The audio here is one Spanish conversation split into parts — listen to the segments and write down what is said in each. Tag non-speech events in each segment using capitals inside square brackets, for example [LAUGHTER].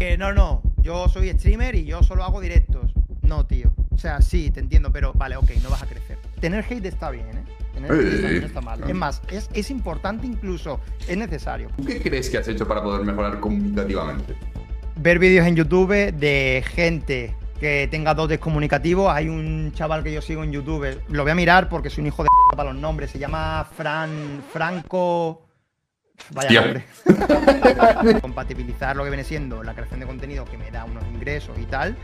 Que no, no, yo soy streamer y yo solo hago directos. No, tío. O sea, sí, te entiendo, pero vale, ok, no vas a crecer. Tener hate está bien, ¿eh? Tener hate está bien, no está mal. Es más, es, es importante incluso, es necesario. ¿Tú qué crees que has hecho para poder mejorar comunicativamente? Ver vídeos en YouTube de gente que tenga dotes comunicativos. Hay un chaval que yo sigo en YouTube, lo voy a mirar porque soy un hijo de para los nombres. Se llama Fran Franco. Vaya nombre. [LAUGHS] Compatibilizar lo que viene siendo la creación de contenido que me da unos ingresos y tal,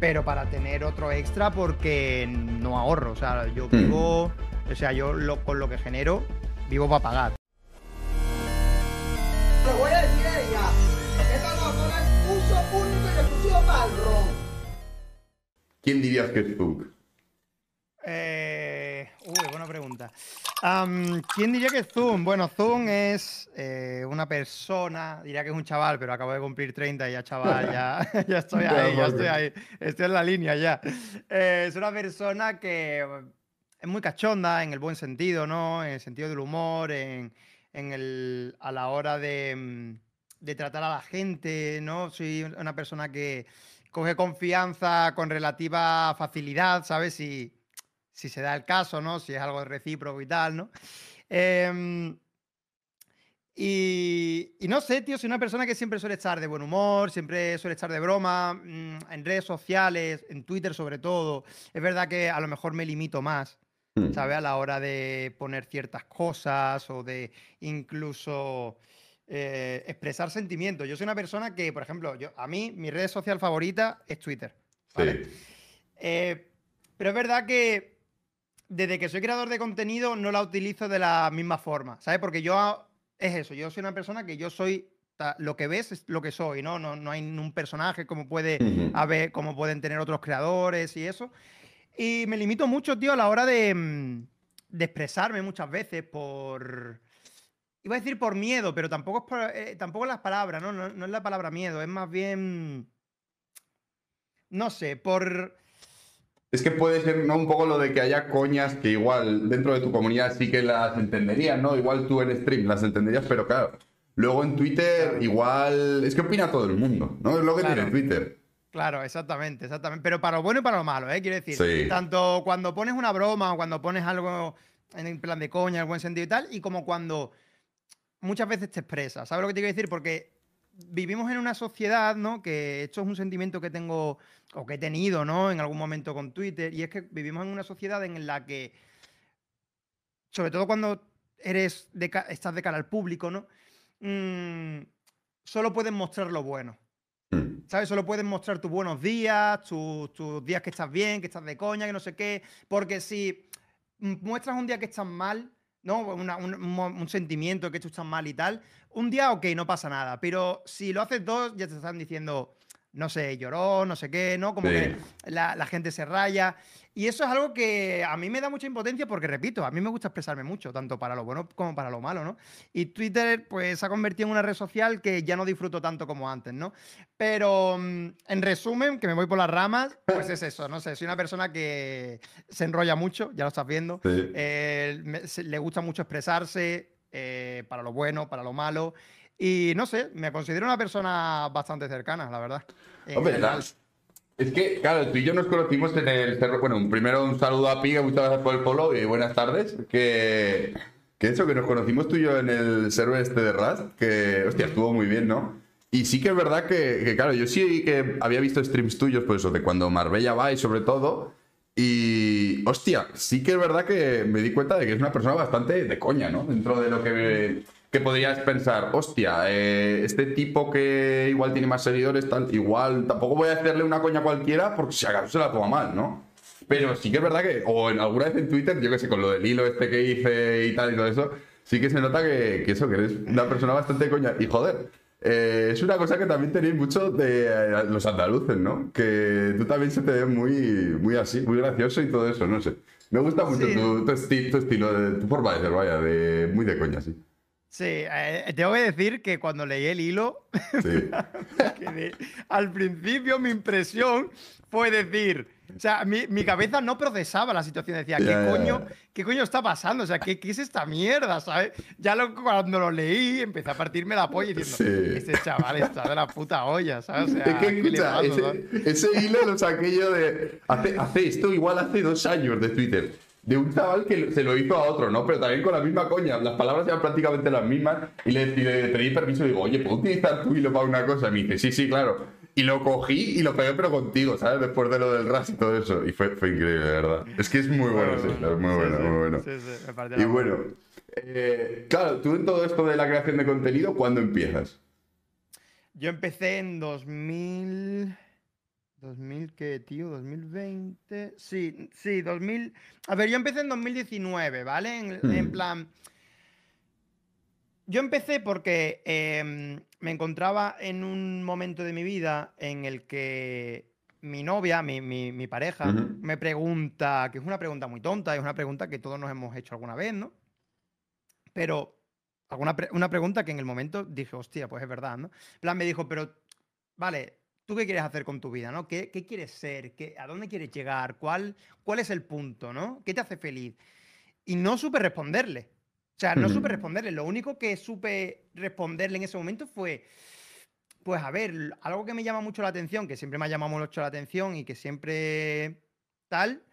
pero para tener otro extra porque no ahorro. O sea, yo vivo, o sea, yo lo- con lo que genero, vivo para pagar. Lo voy a decir a ella. Esta persona es uso único y exclusivo para el ron. ¿Quién dirías que es tú? Eh, uy, buena pregunta. ¿Quién diría que es Zoom? Bueno, Zoom es eh, una persona, diría que es un chaval, pero acabo de cumplir 30 y ya chaval, ya, [LAUGHS] ya estoy ahí, ya estoy ahí, estoy en la línea ya. Eh, es una persona que es muy cachonda en el buen sentido, ¿no? En el sentido del humor, en, en el, a la hora de, mm, de tratar a la gente, ¿no? Soy una persona que coge confianza con relativa facilidad, ¿sabes? Si, si se da el caso, ¿no? Si es algo recíproco y tal, ¿no? Em, y, y no sé, tío, soy una persona que siempre suele estar de buen humor, siempre suele estar de broma, mm, en redes sociales, en Twitter sobre todo. Es verdad que a lo mejor me limito más, Hmm. ¿sabes? A la hora de poner ciertas cosas o de incluso eh, expresar sentimientos. Yo soy una persona que, por ejemplo, yo, a mí mi red social favorita es Twitter. ¿vale? Sí. Eh, pero es verdad que desde que soy creador de contenido no la utilizo de la misma forma, ¿sabes? Porque yo es eso, yo soy una persona que yo soy lo que ves es lo que soy, ¿no? No, no hay un personaje como puede haber, como pueden tener otros creadores y eso. Y me limito mucho, tío, a la hora de, mm, de expresarme muchas veces por. Iba a decir por miedo, pero tampoco es por, eh, tampoco es las palabras, ¿no? ¿no? No es la palabra miedo, es más bien. No sé, por. Es que puede ser ¿no? un poco lo de que haya coñas que igual dentro de tu comunidad sí que las entenderías, ¿no? Igual tú en stream las entenderías, pero claro, luego en Twitter igual... Es que opina todo el mundo, ¿no? Es lo que Claro. tiene Twitter. Claro, exactamente, exactamente. Pero para lo bueno y para lo malo, ¿eh? Quiero decir, Sí. tanto cuando pones una broma o cuando pones algo en plan de coña, en buen sentido y tal, y como cuando muchas veces te expresas. ¿Sabes lo que te quiero decir? Porque vivimos en una sociedad, ¿no? Que esto es un sentimiento que tengo o que he tenido, ¿no? En algún momento con Twitter, y es que vivimos en una sociedad en la que, sobre todo cuando eres de estás de cara al público, ¿no? Mm, solo puedes mostrar lo bueno. Hmm. ¿Sabes? Solo puedes mostrar tus buenos días, tus, tus días que estás bien, que estás de coña, que no sé qué. Porque si mm, muestras un día que estás mal, ¿no? Un sentimiento que tú estás mal y tal, un día, ok, no pasa nada. Pero si lo haces dos, ya te están diciendo, no sé, lloró, no sé qué, ¿no? Como Sí. que la, la gente se raya. Y eso es algo que a mí me da mucha impotencia porque, repito, a mí me gusta expresarme mucho, tanto para lo bueno como para lo malo, ¿no? Y Twitter, pues, se ha convertido en una red social que ya no disfruto tanto como antes, ¿no? Pero, mm, en resumen, que me voy por las ramas, pues es eso, no sé, soy una persona que se enrolla mucho, ya lo estás viendo. Sí. Eh, me- se- le gusta mucho expresarse eh, para lo bueno, para lo malo. Y no sé, me considero una persona bastante cercana, la verdad. en Hombre, la- Es que, claro, tú y yo nos conocimos en el cerro. Bueno, primero un saludo a Piga, muchas gracias por el follow y buenas tardes. Que, que eso, que nos conocimos tú y yo en el server este de Rust, que, hostia, estuvo muy bien, ¿no? Y sí que es verdad que, que, claro, yo sí que había visto streams tuyos, pues eso, de cuando Marbella va y sobre todo. Y, hostia, sí que es verdad que me di cuenta de que es una persona bastante de coña, ¿no? Dentro de lo que, que podrías pensar, hostia, eh, este tipo que igual tiene más seguidores, tal, igual tampoco voy a hacerle una coña cualquiera porque si acaso se la toma mal, ¿no? Pero sí que es verdad que, o en alguna vez en Twitter, yo que sé, con lo del hilo este que hice y tal y todo eso, sí que se nota que, que eso, que eres una persona bastante coña. Y joder, eh, es una cosa que también tenéis mucho de eh, los andaluces, ¿no? Que tú también se te ve muy, muy así, muy gracioso y todo eso, no sé. Me gusta mucho Sí. tu, tu, esti- tu estilo, de, tu forma de ser, vaya, de muy de coña, sí. Sí, eh, tengo que decir que cuando leí el hilo, [LAUGHS] Sí. quedé- al principio mi impresión fue decir, o sea, mi, mi cabeza no procesaba la situación, decía, ¿qué, coño. ¿qué coño está pasando? O sea, ¿qué, qué es esta mierda? ¿Sabes? Ya lo- cuando lo leí empecé a partirme la polla diciendo, Sí. este chaval está de la puta olla, ¿sabes? O sea, Es que ¿qué le escucha, pasa, ese, sabes? ese hilo lo saqué yo de. Hace, hace esto igual hace dos años de Twitter. De un chaval que se lo hizo a otro, ¿no? Pero también con la misma coña. Las palabras eran prácticamente las mismas. Y le, y le pedí permiso y digo, oye, ¿puedo utilizar tu hilo para una cosa? Y me dice, sí, sí, claro. Y lo cogí y lo pegué, pero contigo, ¿sabes? Después de lo del RAS y todo eso. Y fue, fue increíble, de verdad. Es que es muy bueno es muy Sí, bueno, sí, muy bueno. Sí, sí, me Y bueno, eh, claro, tú en todo esto de la creación de contenido, ¿cuándo empiezas? Yo empecé en 2000. ¿2000 qué, tío? ¿2020? Sí, sí, 2000. A ver, yo empecé en 2019, ¿vale? En, en Hmm. plan. Yo empecé porque em, me encontraba en un momento de mi vida en el que mi novia, mi, mi- mi pareja, me pregunta, que es una pregunta muy tonta, es una pregunta que todos nos hemos hecho alguna vez, ¿no? Pero alguna pre- una pregunta que en el momento dije, hostia, pues es verdad, ¿no? En plan, me dijo, pero, vale, ¿tú qué quieres hacer con tu vida, no? ¿Qué, qué quieres ser? ¿Qué, ¿A dónde quieres llegar? ¿Cuál, ¿Cuál es el punto, no? ¿Qué te hace feliz? Y no supe responderle. O sea, no supe Ujú. responderle. Lo único que supe responderle en ese momento fue, pues a ver, algo que me llama mucho la atención, que siempre me ha llamado mucho la atención y que siempre tal,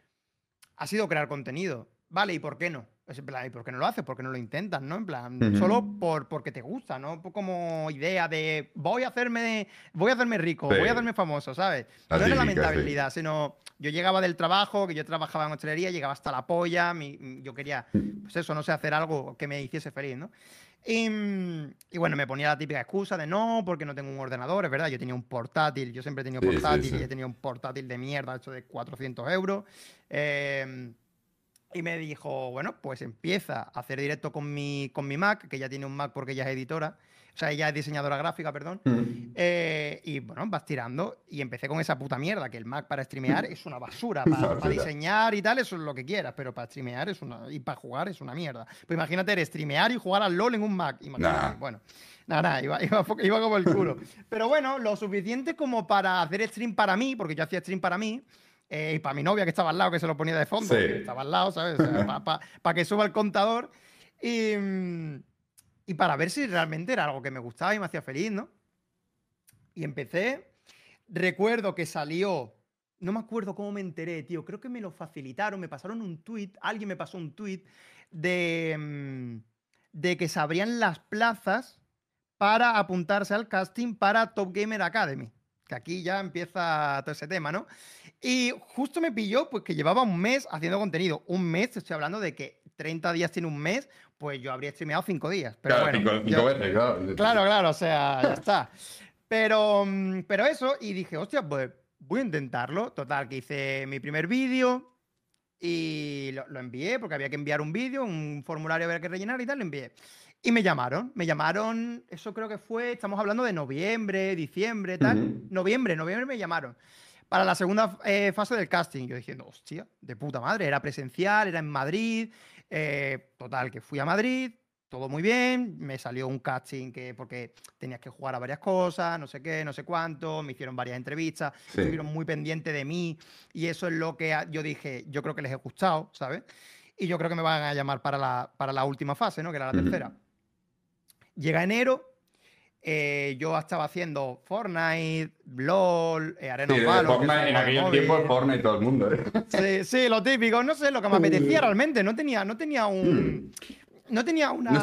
ha sido crear contenido. Vale, ¿y por qué no? Es en plan, ¿y por qué no lo haces? ¿Por qué no lo intentas? ¿No? En plan, solo por, porque te gusta, ¿no? Como idea de voy a hacerme, voy a hacerme rico, voy a hacerme famoso, ¿sabes? La no era la típica, sí. mentalidad, sino yo llegaba del trabajo, que yo trabajaba en hostelería, llegaba hasta la polla, mi- yo quería, pues eso, no sé, hacer algo que me hiciese feliz, ¿no? Y, mm, y bueno, me ponía la típica excusa de no, porque no tengo un ordenador, es verdad, yo tenía un portátil, yo siempre he tenido Sí, portátil y he tenido un portátil de mierda hecho de 400 euros. Eh, y me dijo, bueno, pues empieza a hacer directo con mi, con mi Mac, que ya tiene un Mac porque ella es editora, o sea, ella es diseñadora gráfica, perdón. Eh, y bueno, vas tirando. Y empecé con esa puta mierda, que el Mac para streamear es una basura. [LAUGHS] Para, para diseñar y tal, eso es lo que quieras, pero para streamear es una. Y para jugar es una mierda. Pues imagínate, eres streamear y jugar al LOL en un Mac. Imagínate, Nah. bueno. Nada, nada, iba, [LAUGHS] iba, iba como el culo. Pero bueno, lo suficiente como para hacer stream para mí, porque yo hacía stream para mí. Eh, y para mi novia que estaba al lado, que se lo ponía de fondo, Sí. que estaba al lado, ¿sabes? para que suba el contador. Y, mm, y para ver si realmente era algo que me gustaba y me hacía feliz, ¿no? Y empecé. Recuerdo que salió. No me acuerdo cómo me enteré, tío. Creo que me lo facilitaron, me pasaron un tweet. Alguien me pasó un tweet de, mm, de que se abrían las plazas para apuntarse al casting para Top Gamer Academy. Que aquí ya empieza todo ese tema, ¿no? Y justo me pilló, pues que llevaba un mes haciendo contenido. Un mes, estoy hablando de que 30 días tiene un mes, pues yo habría streameado 5 días. Pero claro, bueno, cinco, cinco yo- veces, claro. Claro, claro, o sea, ya [LAUGHS] está. Pero, mm, pero eso, y dije, hostia, pues voy a intentarlo. Total, que hice mi primer vídeo y lo, lo envié, porque había que enviar un vídeo, un formulario había que rellenar y tal, lo envié. Y me llamaron, me llamaron, eso creo que fue, estamos hablando de noviembre, diciembre, tal. Noviembre, noviembre me llamaron. Para la segunda eh, fase del casting, yo diciendo, hostia, de puta madre, era presencial, era en Madrid. eh, total, que fui a Madrid, todo muy bien, me salió un casting que porque tenías que jugar a varias cosas, no sé qué, no sé cuánto, me hicieron varias entrevistas, Sí. estuvieron muy pendientes de mí y eso es lo que yo dije, yo creo que les he gustado, ¿sabes? Y yo creo que me van a llamar para la, para la última fase, ¿no? Que era la tercera. Llega enero, eh, yo estaba haciendo Fortnite, LOL, eh, Arena Sí, que Fortnite, en aquellos móvil. tiempos Fortnite todo el mundo, ¿eh? Sí, sí, lo típico, no sé, lo que me apetecía realmente, no tenía, no tenía un... No tenía una, No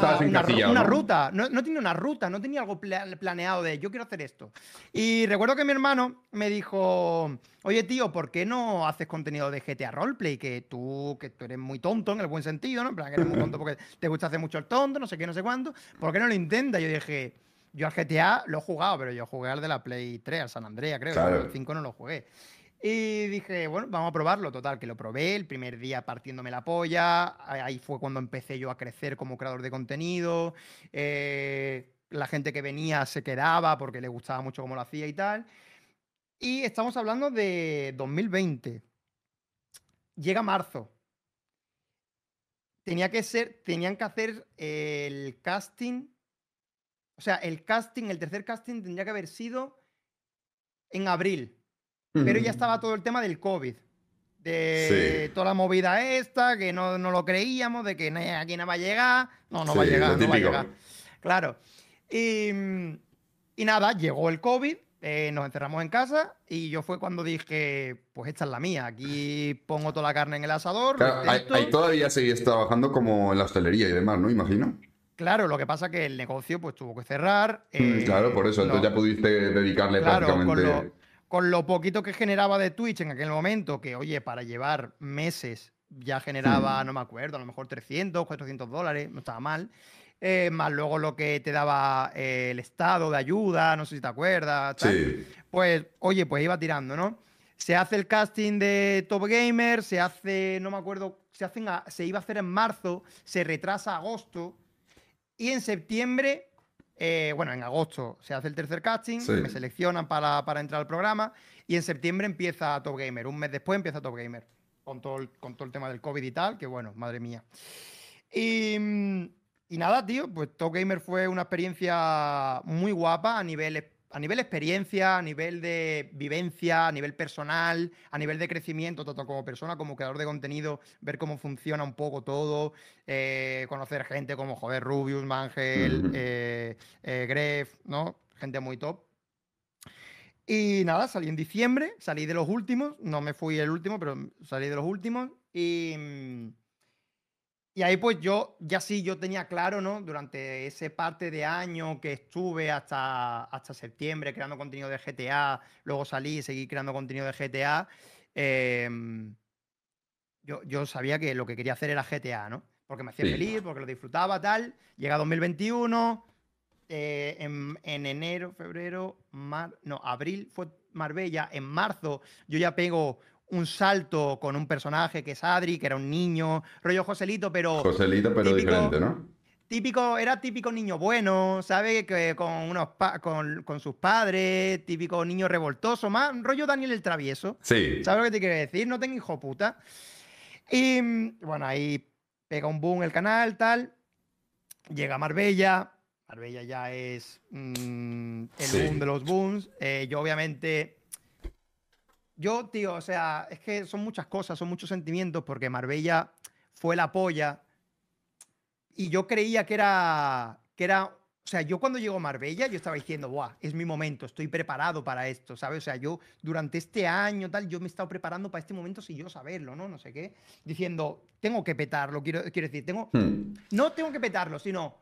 una, ruta, no, no tenía una ruta, no tenía algo pla- planeado de yo quiero hacer esto. Y recuerdo que mi hermano me dijo, oye tío, ¿por qué no haces contenido de GTA Roleplay? Que tú, que tú eres muy tonto en el buen sentido, ¿no? En plan, que eres muy tonto porque [LAUGHS] te gusta hacer mucho el tonto, no sé qué, no sé cuánto. ¿Por qué no lo intentas? Yo dije, yo al GTA lo he jugado, pero yo jugué al de la Play 3, al San Andrea, creo. Claro. El 5 no lo jugué. Y dije, bueno, vamos a probarlo. Total, que lo probé el primer día partiéndome la polla. Ahí fue cuando empecé yo a crecer como creador de contenido. Eh, la gente que venía se quedaba porque le gustaba mucho cómo lo hacía y tal. Y estamos hablando de 2020. Llega marzo. tenía que ser, tenían que hacer el casting. O sea, el casting, el tercer casting tendría que haber sido en abril. Pero ya estaba todo el tema del COVID. De Sí. toda la movida esta, que no, no lo creíamos, de que "Nah, aquí no va a llegar. No, no va a llegar, no va a llegar. Claro. Y, y nada, llegó el COVID, eh, nos encerramos en casa y yo fue cuando dije, pues esta es la mía, aquí pongo toda la carne en el asador. Claro, ahí, intento". ahí todavía seguís trabajando como en la hostelería y demás, ¿no? Imagino. Claro, lo que pasa es que el negocio pues tuvo que cerrar. Mm, eh, claro, por eso. Entonces lo- ya pudiste dedicarle Claro, con prácticamente. lo, con lo poquito que generaba de Twitch en aquel momento, que oye, para llevar meses ya generaba, Hmm. no me acuerdo, a lo mejor 300, 400 dólares, no estaba mal. eh, más luego lo que te daba eh, el estado de ayuda, no sé si te acuerdas. tal. Sí. Pues, oye, pues iba tirando, ¿no? Se hace el casting de Top Gamer, se hace, no me acuerdo, se, hacen a- se iba a hacer en marzo, se retrasa a agosto. Y en septiembre, eh, bueno, en agosto se hace el tercer casting, Sí. me seleccionan para, para entrar al programa. Y en septiembre empieza Top Gamer. Un mes después empieza Top Gamer. Con todo, el, con todo el tema del COVID y tal, que bueno, madre mía. Y, y nada, tío, pues Top Gamer fue una experiencia muy guapa a nivel, a nivel experiencia, a nivel de vivencia, a nivel personal, a nivel de crecimiento, tanto como persona como creador de contenido, ver cómo funciona un poco todo, eh, conocer gente como, joder, Rubius, Mangel, eh, eh, Gref, ¿no? Gente muy top. Y nada, salí en diciembre, salí de los últimos, no me fui el último, pero salí de los últimos. Y, mm, y ahí pues yo, ya sí, yo tenía claro, ¿no? Durante ese parte de año que estuve hasta, hasta septiembre creando contenido de GTA, luego salí y seguí creando contenido de GTA, em, yo, yo sabía que lo que quería hacer era GTA, ¿no? Porque me hacía Sí. feliz, porque lo disfrutaba, tal. Llega 2021, eh, en, en enero, febrero, mar, no, abril fue Marbella, en marzo yo ya pego un salto con un personaje que es Adri, que era un niño, rollo Joselito, pero Joselito, pero típico- diferente, ¿no? típico, era típico niño bueno, ¿sabes? Que con unos pa- con, con sus padres, típico niño revoltoso, más rollo Daniel el Travieso. Sí. ¿Sabes lo que te quiero decir? No tengo hijo puta. Y bueno, ahí pega un boom el canal, tal. Llega Marbella. Marbella ya es mm, el Sí. boom de los booms. Eh, yo, obviamente. Yo, tío, o sea, es que son muchas cosas, son muchos sentimientos, porque Marbella fue la polla. Y yo creía que era. que era. O sea, yo cuando llegó Marbella, yo estaba diciendo, ¡buah! Es mi momento, estoy preparado para esto, ¿sabes? O sea, yo durante este año, tal, yo me he estado preparando para este momento sin yo saberlo, ¿no? No sé qué. Diciendo, tengo que petarlo, quiero, quiero decir, tengo. Hmm. No tengo que petarlo, sino.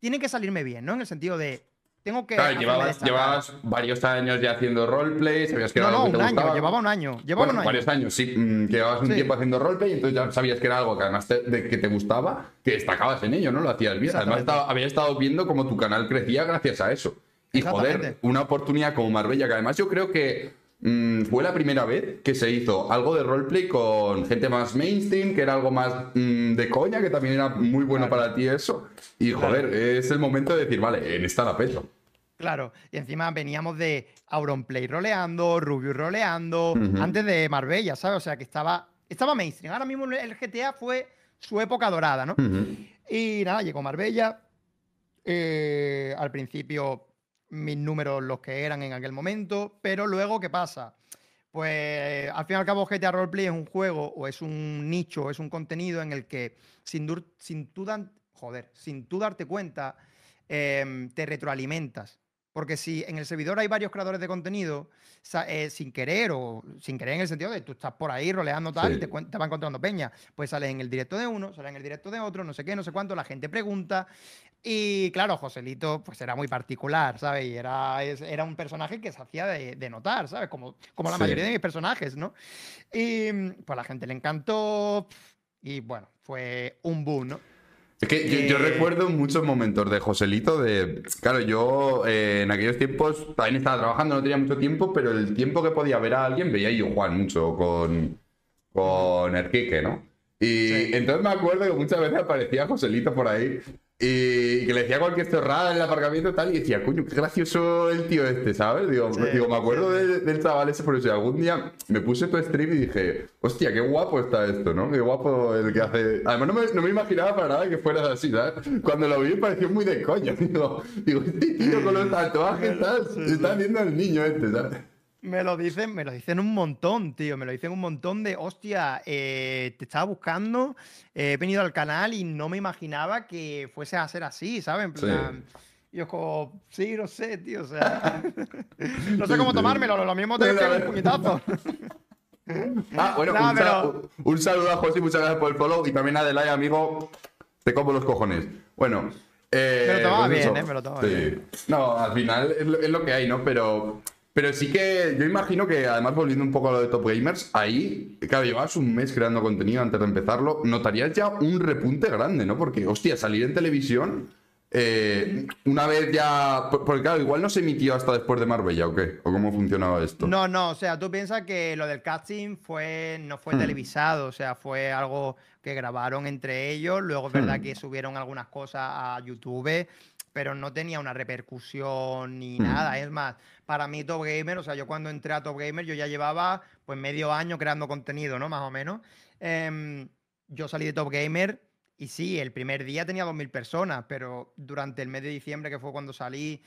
Tiene que salirme bien, ¿no? En el sentido de. Tengo que. Claro, llevabas, varios años ya haciendo roleplay, sabías que No, era no, algo que un te año, gustaba. llevaba un año. Llevaba Bueno, un año. varios años, sí. mm, que llevabas un Sí. tiempo haciendo roleplay y entonces ya sabías que era algo que además te, de que te gustaba, que destacabas en ello, ¿no? Lo hacías bien. Además, estaba, había estado viendo cómo tu canal crecía gracias a eso. Y joder, una oportunidad como Marbella, que además yo creo que mm, fue la primera vez que se hizo algo de roleplay con gente más mainstream, que era algo más mm, de coña, que también era muy bueno Claro. para ti eso. Y joder, es el momento de decir, vale, en esta la peso. Claro, y encima veníamos de Auronplay roleando, Rubius roleando, antes de Marbella, ¿sabes? O sea, que estaba, estaba mainstream. Ahora mismo el GTA fue su época dorada, ¿no? Y nada, llegó Marbella. eh, al principio, mis números los que eran en aquel momento, pero luego, ¿qué pasa? Pues al fin y al cabo, GTA Roleplay es un juego o es un nicho, es un contenido en el que sin, dur- sin, tú, dan- joder, sin tú darte cuenta, em, te retroalimentas. Porque si en el servidor hay varios creadores de contenido, eh, sin querer o sin querer en el sentido de tú estás por ahí roleando tal Sí. y te, te va encontrando peña, pues sales en el directo de uno, sales en el directo de otro, no sé qué, no sé cuánto, la gente pregunta. Y claro, Joselito pues era muy particular, ¿sabes? Y era, era un personaje que se hacía de, de notar, ¿sabes? Como, como la Sí. mayoría de mis personajes, ¿no? Y pues la gente le encantó y bueno, fue un boom, ¿no? Es que yo, yo Eh, recuerdo muchos momentos de Joselito de... Claro, yo eh, en aquellos tiempos también estaba trabajando, no tenía mucho tiempo, pero el tiempo que podía ver a alguien veía yo Juan mucho con, con Erquique, ¿no? Y Sí. entonces me acuerdo que muchas veces aparecía Joselito por ahí Y que le decía cualquier cerrada en el aparcamiento y tal, y decía, coño, qué gracioso el tío este, ¿sabes? Digo, Sí, digo me acuerdo sí, sí. del, del chaval ese, por eso algún día me puse tu stream y dije, hostia, qué guapo está esto, ¿no? Qué guapo el que hace... Además, no me, no me imaginaba para nada que fuera así, ¿sabes? Cuando lo vi me pareció muy de coño. [LAUGHS] Digo, digo este tío con los tatuajes, sí. Está haciendo el niño este, ¿sabes? Me lo dicen, me lo dicen un montón, tío. Me lo dicen un montón de, hostia, eh, te estaba buscando, eh, he venido al canal y no me imaginaba que fuese a ser así, ¿sabes? En Sí. plan, y yo como, sí, no sé, tío, o sea, [LAUGHS] no sé Sí, cómo sí. tomármelo, lo mismo te Sí, pego un puñetazo. [LAUGHS] Ah, bueno, No, un, pero- sal- un saludo a José, muchas gracias por el follow. Y también a Delay, amigo, te como los cojones. Bueno. Eh, Me lo tomaba pues bien, eso. eh, me lo tomaba Sí. bien. No, al final es lo, es lo que hay, ¿no? Pero, pero sí que yo imagino que, además, volviendo un poco a lo de Top Gamers, ahí, claro, llevabas un mes creando contenido antes de empezarlo, notarías ya un repunte grande, ¿no? Porque, hostia, salir en televisión. eh, una vez ya. por- Porque, claro, igual no se emitió hasta después de Marbella, ¿o qué? ¿O cómo funcionaba esto? No, no, o sea, tú piensas que lo del casting fue, no fue Hmm. televisado, o sea, fue algo que grabaron entre ellos, luego es verdad Hmm. que subieron algunas cosas a YouTube, pero no tenía una repercusión ni nada. Es más, para mí Top Gamer, o sea, yo cuando entré a Top Gamer, yo ya llevaba pues medio año creando contenido, ¿no? Más o menos. Em, yo salí de Top Gamer y sí, el primer día tenía 2.000 personas, pero durante el mes de diciembre, que fue cuando salí,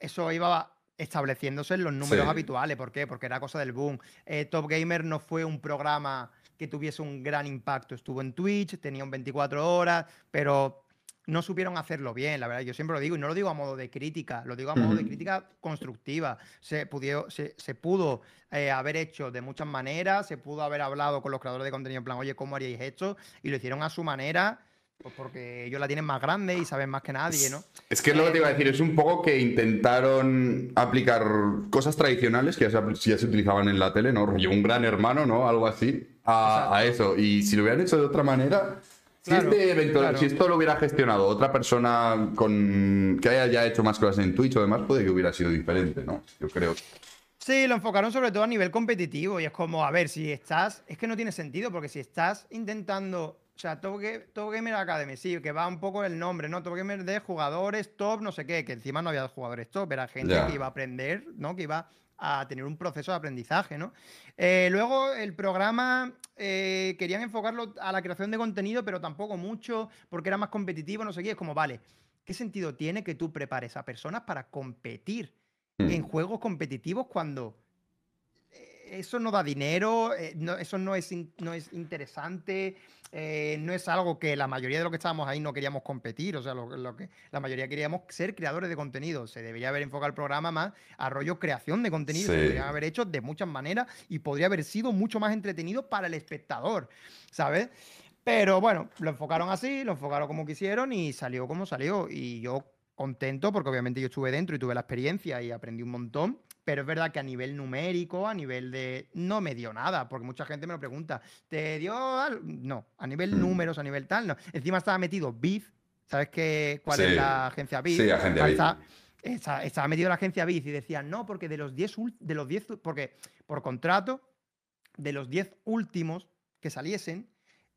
eso iba estableciéndose en los números Sí. habituales. ¿Por qué? Porque era cosa del boom. Eh, Top Gamer no fue un programa que tuviese un gran impacto. Estuvo en Twitch, tenía un 24 horas, pero no supieron hacerlo bien, la verdad. Yo siempre lo digo, y no lo digo a modo de crítica, lo digo a modo de crítica constructiva. Se, pudió- se, se pudo eh, haber hecho de muchas maneras, se pudo haber hablado con los creadores de contenido en plan, oye, ¿cómo haríais esto? Y lo hicieron a su manera, pues porque ellos la tienen más grande y saben más que nadie, ¿no? Es que es lo que te iba a decir, es un poco que intentaron aplicar cosas tradicionales que ya se, ya se utilizaban en la tele, ¿no? Rollo un gran hermano, ¿no? Algo así, a, a eso. Y si lo hubieran hecho de otra manera, si, Claro, este evento- claro. si esto lo hubiera gestionado otra persona con que haya ya hecho más cosas en Twitch o demás, puede que hubiera sido diferente, ¿no? Yo creo. Sí, lo enfocaron sobre todo a nivel competitivo y es como, a ver, si estás, es que no tiene sentido porque si estás intentando, o sea, Top, Top Gamer Academy, sí, que va un poco el nombre, ¿no? Top Gamer de jugadores top, no sé qué, que encima no había jugadores top, era gente Ya. que iba a aprender, ¿no? Que iba a tener un proceso de aprendizaje, ¿no? Eh, luego el programa eh, querían enfocarlo a la creación de contenido, pero tampoco mucho, porque era más competitivo, no sé qué, es como, vale, ¿qué sentido tiene que tú prepares a personas para competir? Hmm. en juegos competitivos cuando eso no da dinero, eh, no- eso no es, in- no es interesante, eh, no es algo que la mayoría de los que estábamos ahí no queríamos competir, o sea, lo, lo que la mayoría queríamos ser creadores de contenido. Se debería haber enfocado el programa más a rollo creación de contenido, se podrían haber hecho de muchas maneras y podría haber sido mucho más entretenido para el espectador, ¿sabes? Pero bueno, lo enfocaron así, lo enfocaron como quisieron y salió como salió. Y yo contento porque obviamente yo estuve dentro y tuve la experiencia y aprendí un montón. Pero es verdad que a nivel numérico, a nivel de... No me dio nada, porque mucha gente me lo pregunta. ¿Te dio algo? No, a nivel Mm. números, a nivel tal, no. Encima estaba metido BIF. ¿Sabes qué, cuál Sí. es la agencia BIF? Sí, agencia BIF. Estaba metido la agencia BIF y decían, no, porque de los 10, ul- de los 10, porque por contrato, de los 10 últimos que saliesen,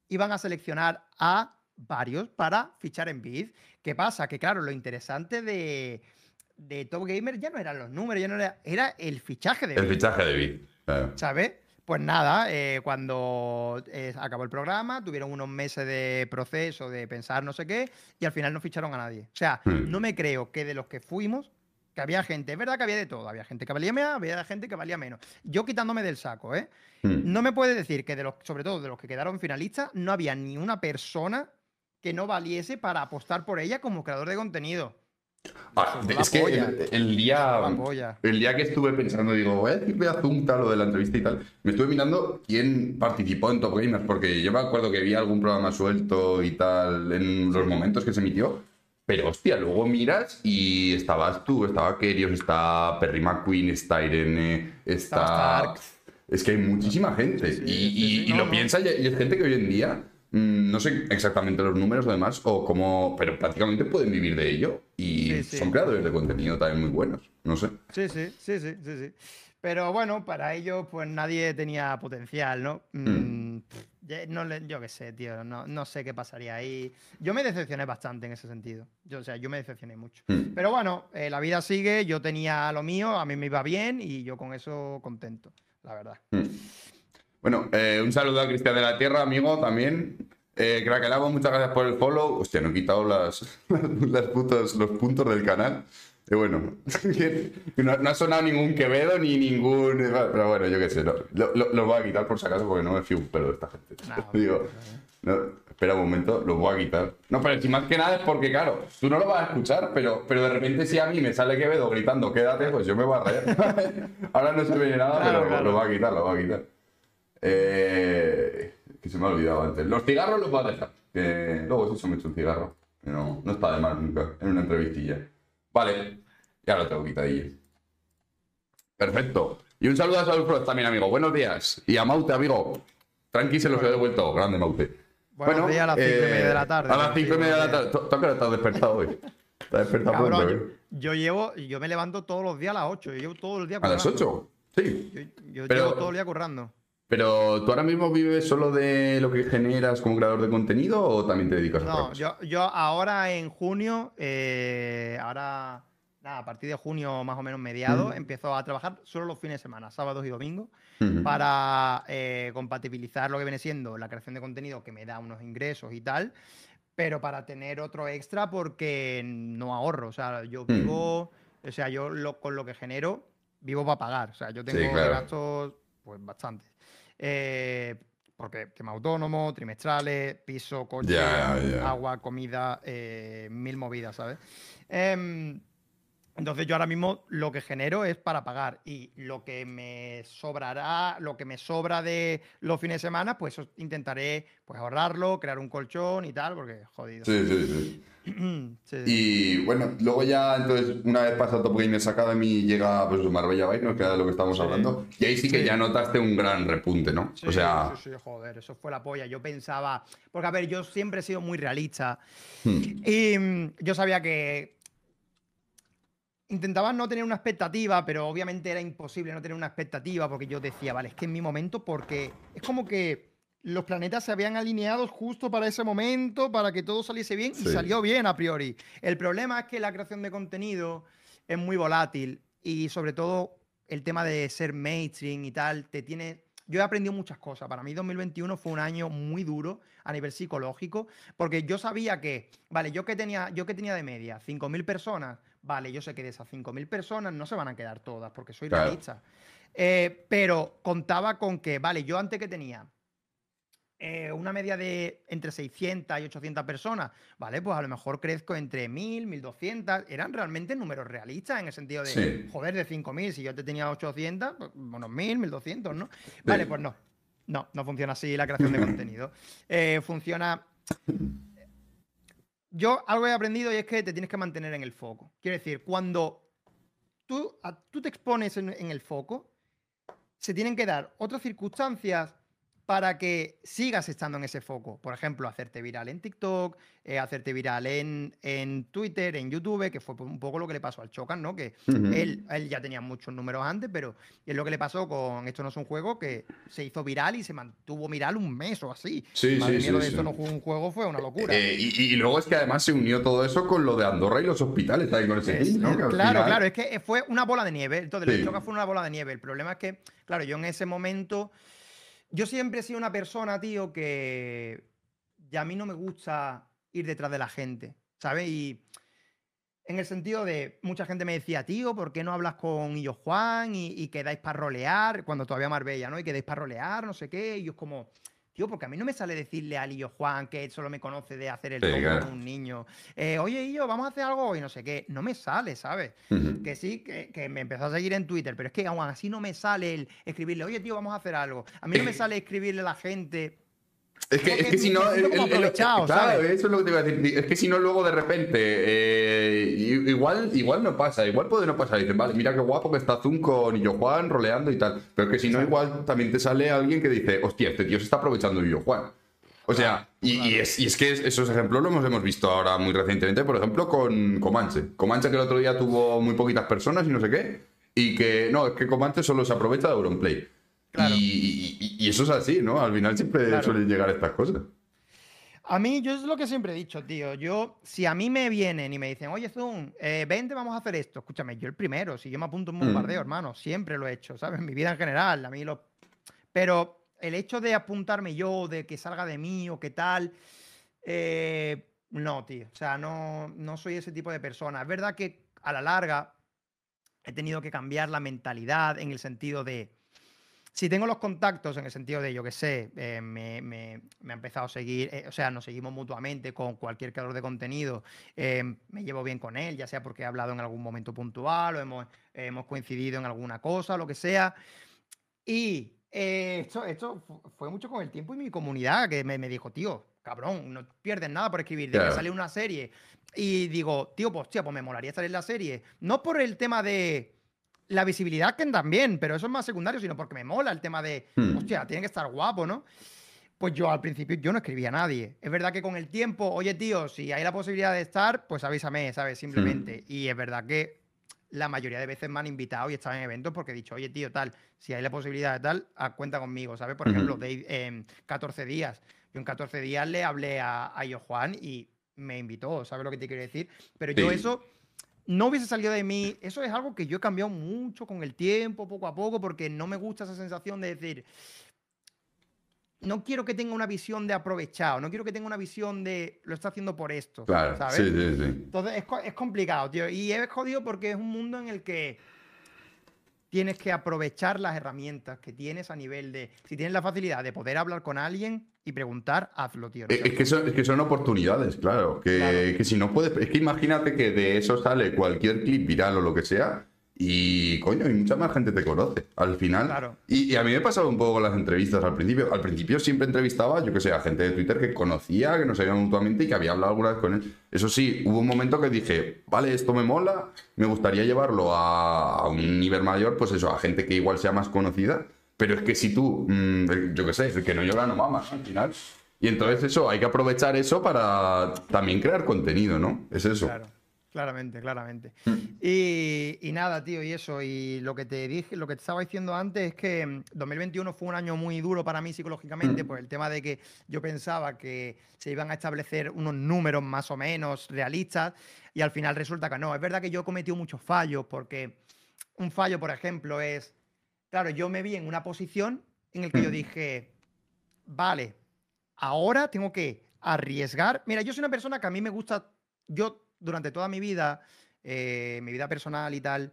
iban a seleccionar a varios para fichar en BIF. ¿Qué pasa? Que claro, lo interesante de, de Top Gamer ya no eran los números, ya no era, era el fichaje de El fichaje de Bit. claro. ¿Sabes? Pues nada, eh, cuando eh, acabó el programa, tuvieron unos meses de proceso, de pensar no sé qué, y al final no ficharon a nadie. O sea, Hmm. no me creo que de los que fuimos, que había gente, es verdad que había de todo, había gente que valía más, había gente que valía menos. Yo quitándome del saco, ¿eh? Hmm. No me puede decir que de los, sobre todo de los que quedaron finalistas, no había ni una persona que no valiese para apostar por ella como creador de contenido. Ah, la es que el, el día. El día que estuve pensando, digo, voy a decirle a Zunta lo de la entrevista y tal, me estuve mirando quién participó en Top Gamers, porque yo me acuerdo que vi algún programa suelto y tal en los momentos que se emitió, pero hostia, luego miras y estabas tú, estaba Kerios, está Perry McQueen, está Irene, está... Es que hay muchísima gente. Sí, y sí, y- sí, y no, lo no. piensas y y es gente que hoy en día, no sé exactamente los números además, o cómo, pero prácticamente pueden vivir de ello y Sí, sí. son creadores de contenido también muy buenos. No sé. Sí, sí, sí, sí, sí, sí. Pero bueno, para ellos, pues nadie tenía potencial, ¿no? Mm, ya- no le- yo qué sé, tío, no, no sé qué pasaría ahí. Yo me decepcioné bastante en ese sentido. Yo, o sea, yo me decepcioné mucho. Mm. Pero bueno, eh, la vida sigue, yo tenía lo mío, a mí me iba bien y yo con eso contento, la verdad. Bueno, eh, un saludo a Cristian de la Tierra, amigo, también. Eh, muchas gracias por el follow. Hostia, no he quitado las, [LAUGHS] las putas- los puntos del canal. Y bueno, que [LAUGHS] no, no ha sonado ningún Quevedo ni ningún. Pero bueno, yo qué sé, no, lo, lo- lo voy a quitar por si acaso porque no me fío un pelo de esta gente. [LAUGHS] No, Digo, espera un momento, lo voy a quitar. No, pero si más que nada es porque, claro, tú no lo vas a escuchar, pero, pero de repente si a mí me sale Quevedo gritando, quédate, pues yo me voy a reír. Ahora no se ve nada, pero claro. lo voy a quitar, lo voy a quitar. Eh, que se me ha olvidado antes. Los cigarros los voy a dejar. Que luego sí se me echa un cigarro. No, no está de más nunca en una entrevistilla. Vale, ya lo tengo quitadillo. Perfecto. Y un saludo a Saúl Frost también, amigo. Buenos días. Y a Maute, amigo. Tranqui se los he devuelto. Grande, Maute. Buenos días a las cinco y media de la tarde. A las cinco y media de la tarde. ¿Tú a estás despertado hoy? Estás despertado Cabrón, pronto, yo, ¿eh? yo llevo, yo me levanto todos los días a las 8, yo llevo todo el día ¿A las currando. 8? Sí. Yo, yo Pero- llevo todo el día currando. Pero tú ahora mismo vives solo de lo que generas como creador de contenido o también te dedicas a otra No, yo, yo ahora en junio, eh, ahora, nada, a partir de junio más o menos mediados, Mm. empiezo a trabajar solo los fines de semana, sábados y domingos, para eh, compatibilizar lo que viene siendo la creación de contenido que me da unos ingresos y tal, pero para tener otro extra porque no ahorro, o sea, yo vivo, o sea, yo lo- con lo que genero vivo para pagar, o sea, yo tengo claro. gastos pues bastantes. Eh, porque tema autónomo, trimestrales, piso, coche, agua, comida, eh, mil movidas, ¿sabes? Em, entonces yo ahora mismo lo que genero es para pagar y lo que me sobrará, lo que me sobra de los fines de semana, pues intentaré pues ahorrarlo, crear un colchón y tal, porque jodido. Sí, sí, [CLEARS THROAT] sí. Sí. Y bueno, luego ya, entonces, una vez pasa Top Gamers Academy, llega pues Marbella Bay, ¿no? Que era de lo que estábamos Sí. hablando. Y ahí sí que Sí. ya notaste un gran repunte, ¿no? Sí, o sea, sí, joder, eso fue la polla. Yo pensaba, porque a ver, yo siempre he sido muy realista hmm, y yo sabía que intentaba no tener una expectativa, pero obviamente era imposible no tener una expectativa porque yo decía, vale, es que en mi momento, porque es como que los planetas se habían alineado justo para ese momento, para que todo saliese bien y salió bien a priori. El problema es que la creación de contenido es muy volátil y sobre todo el tema de ser mainstream y tal, te tiene... Yo he aprendido muchas cosas. Para mí 2021 fue un año muy duro a nivel psicológico, porque yo sabía que, vale, yo que tenía, yo que tenía de media 5.000 personas, vale, yo sé que de esas 5.000 personas no se van a quedar todas, porque soy Claro. realista. Eh, pero contaba con que, vale, yo antes que tenía eh, una media de entre 600 y 800 personas, ¿vale? Pues a lo mejor crezco entre 1000, 1200. Eran realmente números realistas en el sentido de, Sí. joder, de 5000. Si yo te tenía 800, pues, unos 1000, 1200, ¿no? Vale, pues no. No, no funciona así la creación de [CLEARS THROAT] contenido. Eh, funciona. Yo algo he aprendido y es que te tienes que mantener en el foco. Quiero decir, cuando tú, tú te expones en el foco, se tienen que dar otras circunstancias para que sigas estando en ese foco. Por ejemplo, hacerte viral en TikTok, eh, hacerte viral en, en Twitter, en YouTube, que fue un poco lo que le pasó al Chocan, ¿no? Que él, él ya tenía muchos números antes, pero es lo que le pasó con Esto no es un juego, que se hizo viral y se mantuvo viral un mes o así. Sí, Madre sí, mía, sí, de sí. Esto no fue un juego fue una locura. eh, y, y luego es que además se unió todo eso con lo de Andorra y los hospitales, ahí con ese Es- ¿no? Que claro, final- claro, es que fue una bola de nieve. Entonces, lo Choca fue una bola de nieve. El problema es que, claro, yo en ese momento. Yo siempre he sido una persona, tío, que. Ya a mí no me gusta ir detrás de la gente, ¿sabes? Y. En el sentido de, mucha gente me decía, tío, ¿por qué no hablas con Illo Juan y, y quedáis para rolear? Cuando todavía Marbella, ¿no? Y quedáis para rolear, no sé qué. Y yo es como, tío, porque a mí no me sale decirle a Illo Juan, que él solo me conoce de hacer el Sí, claro. con un niño, eh, oye, Illo, vamos a hacer algo y no sé qué. No me sale, ¿sabes? Que sí, que, que me empezó a seguir en Twitter, pero es que aún así no me sale el escribirle, oye, tío, vamos a hacer algo. A mí no me sale escribirle a la gente. Es que, es que si no. eso es lo que te iba a decir. Es que si no, luego de repente. eh, igual, igual no pasa, igual puede no pasar. Dicen, vale, mira qué guapo que está Zoom con Illo Juan roleando y tal. Pero que si no, igual también te sale alguien que dice, hostia, este tío se está aprovechando de Illo Juan. O sea, y, y es, y es que esos ejemplos los hemos, hemos visto ahora muy recientemente, por ejemplo, con Comanche. Comanche que el otro día tuvo muy poquitas personas y no sé qué. Y que, no, es que Comanche solo se aprovecha de Auronplay. Claro. Y, y- y eso es así, ¿no? Al final siempre Claro. suelen llegar estas cosas. A mí, yo es lo que siempre he dicho, tío. Yo, si a mí me vienen y me dicen, oye, Zoom, eh, vente, vamos a hacer esto. Escúchame, yo el primero, si yo me apunto a un Mm. bombardeo, hermano, siempre lo he hecho, ¿sabes? En mi vida en general, a mí lo... Pero el hecho de apuntarme yo, de que salga de mí o qué tal, eh, no, tío. O sea, no, no soy ese tipo de persona. Es verdad que a la larga he tenido que cambiar la mentalidad en el sentido de si tengo los contactos en el sentido de, yo qué sé, eh, me, me- me ha empezado a seguir, eh, o sea, nos seguimos mutuamente con cualquier creador de contenido, eh, me llevo bien con él, ya sea porque he hablado en algún momento puntual o hemos, hemos coincidido en alguna cosa, lo que sea. Y esto, esto fu- fue mucho con el tiempo y mi comunidad que me, me dijo, tío, cabrón, no pierdes nada por escribir, de que sale una serie. Y digo, tío, pues, hostia, pues me molaría en la serie. No por el tema de la visibilidad que también, pero eso es más secundario, sino porque me mola el tema de, Hmm. hostia, tiene que estar guapo, ¿no? Pues yo al principio yo no escribía a nadie. Es verdad que con el tiempo, oye tío, si hay la posibilidad de estar, pues avísame, ¿sabes? Simplemente. Y es verdad que la mayoría de veces me han invitado y estado en eventos porque he dicho, oye tío, tal, si hay la posibilidad de tal, cuenta conmigo, ¿sabes? Por ejemplo, de, en 14 días. Yo en 14 días le hablé a, a Yo Juan y me invitó, ¿sabes lo que te quiero decir? Pero yo Sí. eso no hubiese salido de mí. Eso es algo que yo he cambiado mucho con el tiempo, poco a poco, porque no me gusta esa sensación de decir, no quiero que tenga una visión de aprovechado, no quiero que tenga una visión de lo está haciendo por esto, Claro, ¿sabes? sí, sí, sí. Entonces es, es complicado, tío. Y es jodido porque es un mundo en el que tienes que aprovechar las herramientas que tienes a nivel de. Si tienes la facilidad de poder hablar con alguien y preguntar, hazlo, tío. no Es, seas es que son, es que son oportunidades, claro. Que, Claro. que si no puedes. Es que imagínate que de eso sale cualquier clip viral o lo que sea. Y coño, y mucha más gente te conoce al final. Claro. Y, y a mí me ha pasado un poco con las entrevistas al principio. Al principio siempre entrevistaba, yo que sé, a gente de Twitter que conocía, que nos sabía mutuamente y que había hablado alguna vez con él. Eso sí, hubo un momento que dije, vale, esto me mola, me gustaría llevarlo a, a un nivel mayor, pues eso, a gente que igual sea más conocida. Pero es que si tú, mm, yo que sé, el que no llora no mama. Al final. Y entonces eso, hay que aprovechar eso para también crear contenido, ¿no? Es eso. Claro, claramente, claramente. Mm. Y, y nada, tío, y eso, y lo que te dije, lo que te estaba diciendo antes es que mm, 2021 fue un año muy duro para mí psicológicamente Mm. por el tema de que yo pensaba que se iban a establecer unos números más o menos realistas y al final resulta que no. Es verdad que yo he cometido muchos fallos porque un fallo, por ejemplo, es, claro, yo me vi en una posición en la que yo Mm. dije, vale, ahora tengo que arriesgar. Mira, yo soy una persona que a mí me gusta, yo durante toda mi vida, eh, mi vida personal y tal,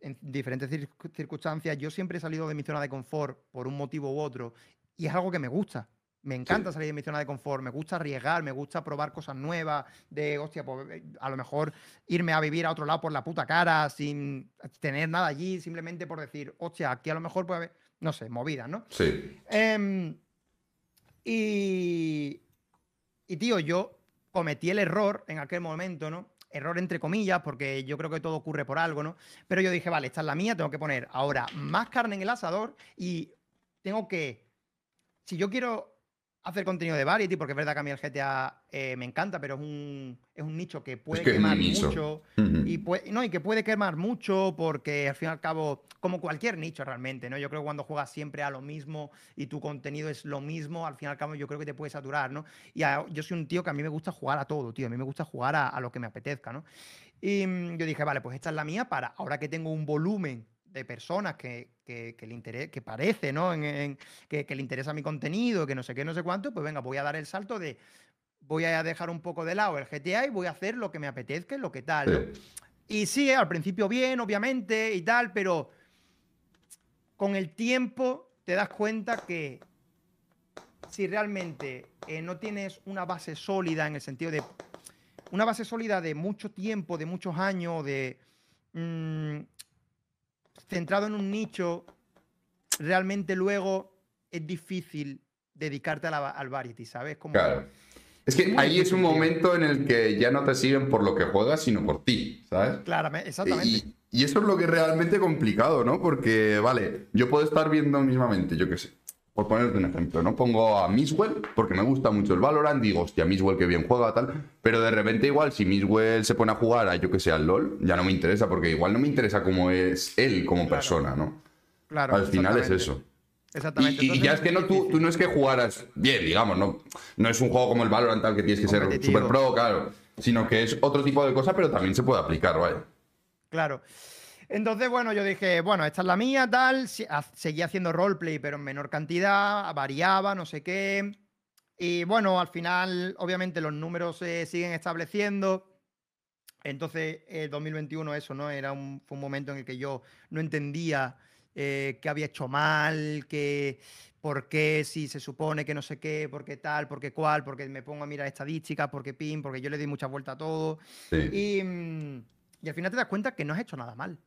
en diferentes cir- circunstancias, yo siempre he salido de mi zona de confort por un motivo u otro y es algo que me gusta. Me encanta salir de mi zona de confort, me gusta arriesgar, me gusta probar cosas nuevas, de, hostia, pues, eh, a lo mejor irme a vivir a otro lado por la puta cara, sin tener nada allí, simplemente por decir, hostia, aquí a lo mejor puede haber, no sé, movidas, ¿no? Sí. Em, y, y, tío, yo cometí el error en aquel momento, ¿no? Error entre comillas, porque yo creo que todo ocurre por algo, ¿no? Pero yo dije, vale, esta es la mía, tengo que poner ahora más carne en el asador y tengo que, si yo quiero hacer contenido de variety, porque es verdad que a mí el GTA eh, me encanta, pero es un, es un nicho que puede que quemar mucho. Y, puede, no, y que puede quemar mucho porque al fin y al cabo, como cualquier nicho realmente, ¿no? Yo creo que cuando juegas siempre a lo mismo y tu contenido es lo mismo, al fin y al cabo yo creo que te puede saturar, ¿no? Y a- yo soy un tío que a mí me gusta jugar a todo, tío. A mí me gusta jugar a, a lo que me apetezca, ¿no? Y mm, yo dije, vale, pues esta es la mía para ahora que tengo un volumen de personas que, que, que le interesa, que parece, ¿no? En- en- que, que le interesa mi contenido, que no sé qué, no sé cuánto, pues venga, voy a dar el salto de voy a dejar un poco de lado el GTA y voy a hacer lo que me apetezca lo que tal. Y sí, al principio bien, obviamente, y tal, pero con el tiempo te das cuenta que si realmente eh, no tienes una base sólida en el sentido de una base sólida de mucho tiempo, de muchos años, de mm, centrado en un nicho, realmente luego es difícil dedicarte a la- al variety, ¿sabes? Como, Claro. Es que ahí es un momento en el que ya no te siguen por lo que juegas, sino por ti, ¿sabes? Claramente, exactamente. Y, y eso es lo que es realmente complicado, ¿no? Porque, vale, yo puedo estar viendo mismamente, yo qué sé, por ponerte un ejemplo, ¿no? Pongo a Miswell porque me gusta mucho el Valorant, digo, hostia, Miswell que bien juega, tal, pero de repente igual si Miswell se pone a jugar a yo que sé, al LOL, ya no me interesa porque igual no me interesa cómo es él como persona, ¿no? Claro. Al final es eso. Exactamente. Y, y ya es que no, tú, tú no es que jugaras bien, digamos, no, no es un juego como el Valorant tal que tienes que ser super pro, claro, sino que es otro tipo de cosa, pero también se puede aplicar, vaya. Claro. Entonces, bueno, yo dije, bueno, esta es la mía, tal. Seguía haciendo roleplay, pero en menor cantidad, variaba, no sé qué. Y bueno, al final, obviamente, los números se siguen estableciendo. Entonces, eh, 2021, eso, ¿no? Era un, fue un momento en el que yo no entendía eh, qué había hecho mal, que por qué si se supone que no sé qué, por qué tal, por qué cual, porque me pongo a mirar estadísticas, porque pin, porque yo le di muchas vueltas a todo. Sí. Y, mm, y al final te das cuenta que no has hecho nada mal.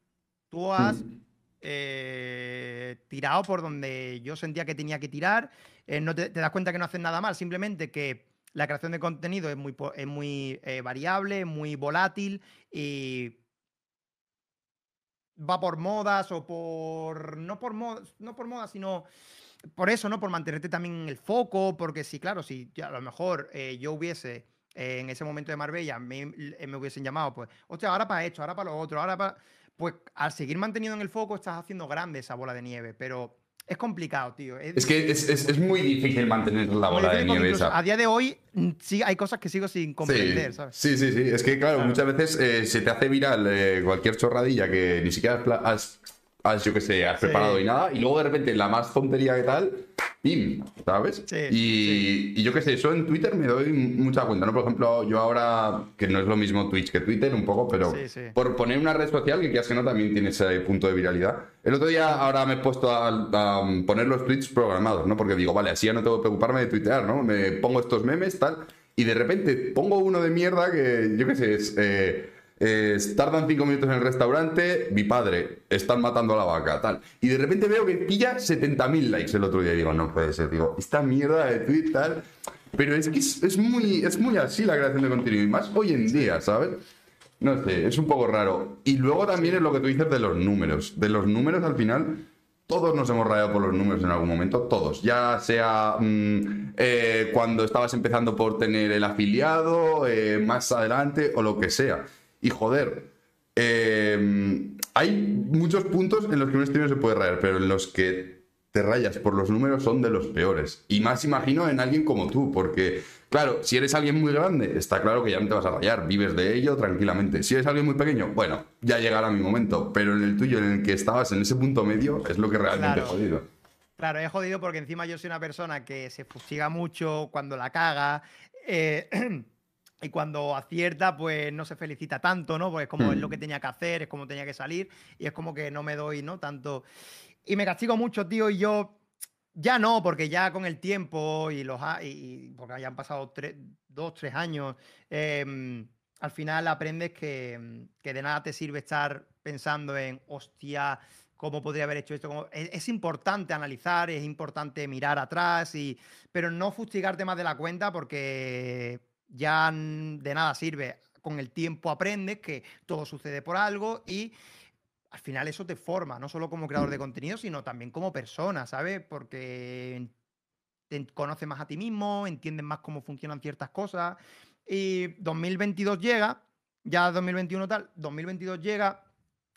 Tú has Mm. eh, tirado por donde yo sentía que tenía que tirar. eh, no te, te das cuenta que no haces nada mal, simplemente que la creación de contenido es muy, es muy eh, variable, muy volátil y va por modas o por. No por modas, no por modas, sino por eso, ¿no? Por mantenerte también en el foco, porque si, claro, si a lo mejor eh, yo hubiese eh, en ese momento de Marbella, me, me hubiesen llamado, pues, hostia, ahora para esto, ahora para lo otro, ahora para. Pues al seguir manteniendo en el foco, estás haciendo grande esa bola de nieve, pero es complicado, tío. Es que es, es- es muy difícil mantener la bola de nieve esa. A día de hoy, mm, sí hay cosas que sigo sin comprender, sí, ¿sabes? sí, sí, sí. Es que, claro, Claro. muchas veces eh, se te hace viral eh, cualquier chorradilla que ni siquiera has, has, yo que sé, has Sí. preparado y nada, y luego de repente la más tontería que tal, ¡pim! ¿Sabes? Sí, y, y yo que sé, eso en Twitter me doy mucha cuenta, ¿no? Por ejemplo, yo ahora, que no es lo mismo Twitch que Twitter, un poco, pero por poner una red social que quieras que no también tiene ese punto de viralidad. El otro día ahora me he puesto a, a poner los tweets programados, ¿no? Porque digo, vale, así ya no tengo que preocuparme de tuitear, ¿no? Me pongo estos memes, tal, y de repente pongo uno de mierda que, yo qué sé, es... eh, eh, tardan cinco minutos en el restaurante, mi padre, están matando a la vaca, tal. Y de repente veo que pilla 70.000 likes el otro día. Y digo, no puede ser, digo, esta mierda de tweet, tal. Pero es que es, es muy, es muy así la creación de contenido, y más hoy en día, ¿sabes? No sé, es un poco raro. Y luego también es lo que tú dices de los números. De los números al final, todos nos hemos rayado por los números en algún momento, todos. Ya sea mm, eh, cuando estabas empezando por tener el afiliado, eh, más adelante o lo que sea. Y joder, eh, hay muchos puntos en los que un streamer se puede rayar, pero en los que te rayas por los números son de los peores. Y más imagino en alguien como tú, porque, claro, si eres alguien muy grande, está claro que ya no te vas a rayar, vives de ello tranquilamente. Si eres alguien muy pequeño, bueno, ya llegará mi momento, pero en el tuyo, en el que estabas en ese punto medio, es lo que realmente Claro. he jodido. Claro, es jodido porque encima yo soy una persona que se fustiga mucho cuando la caga. eh, [CLEARS THROAT] y cuando acierta, pues no se felicita tanto, ¿no? Pues es como es lo que tenía que hacer, es como tenía que salir, y es como que no me doy, ¿no? Tanto. Y me castigo mucho, tío, y yo. Ya no, porque ya con el tiempo y los a- y, porque ya han pasado tres, dos, tres años, em, al final aprendes que, que de nada te sirve estar pensando en, hostia, cómo podría haber hecho esto. cómo-". Es, es importante analizar, es importante mirar atrás, y, pero no fustigarte más de la cuenta porque ya de nada sirve. Con el tiempo aprendes que todo sucede por algo y al final eso te forma, no solo como creador de contenido, sino también como persona, ¿sabes? Porque te conoces más a ti mismo, entiendes más cómo funcionan ciertas cosas. Y 2022 llega, ya 2021 tal, 2022 llega,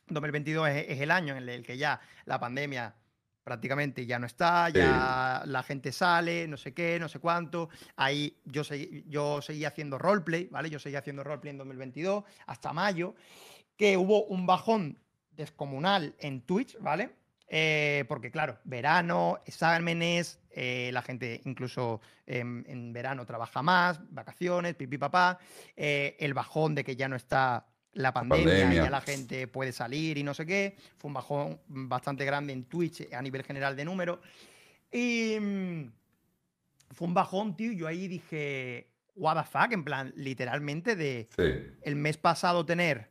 2022 es, es el año en el que ya la pandemia prácticamente ya no está, ya la gente sale, no sé qué, no sé cuánto. Ahí yo, segui- yo seguí haciendo roleplay, ¿vale? Yo seguí haciendo roleplay en 2022 hasta mayo, que hubo un bajón descomunal en Twitch, ¿vale? Eh, porque claro, verano, exámenes, eh, la gente incluso en, en verano trabaja más, vacaciones, pipi papá, eh, el bajón de que ya no está la pandemia, y pandemia. ya la gente puede salir y no sé qué, fue un bajón bastante grande en Twitch a nivel general de números. Y mm, fue un bajón, tío, yo ahí dije, what the fuck, en plan, literalmente de Sí. el mes pasado tener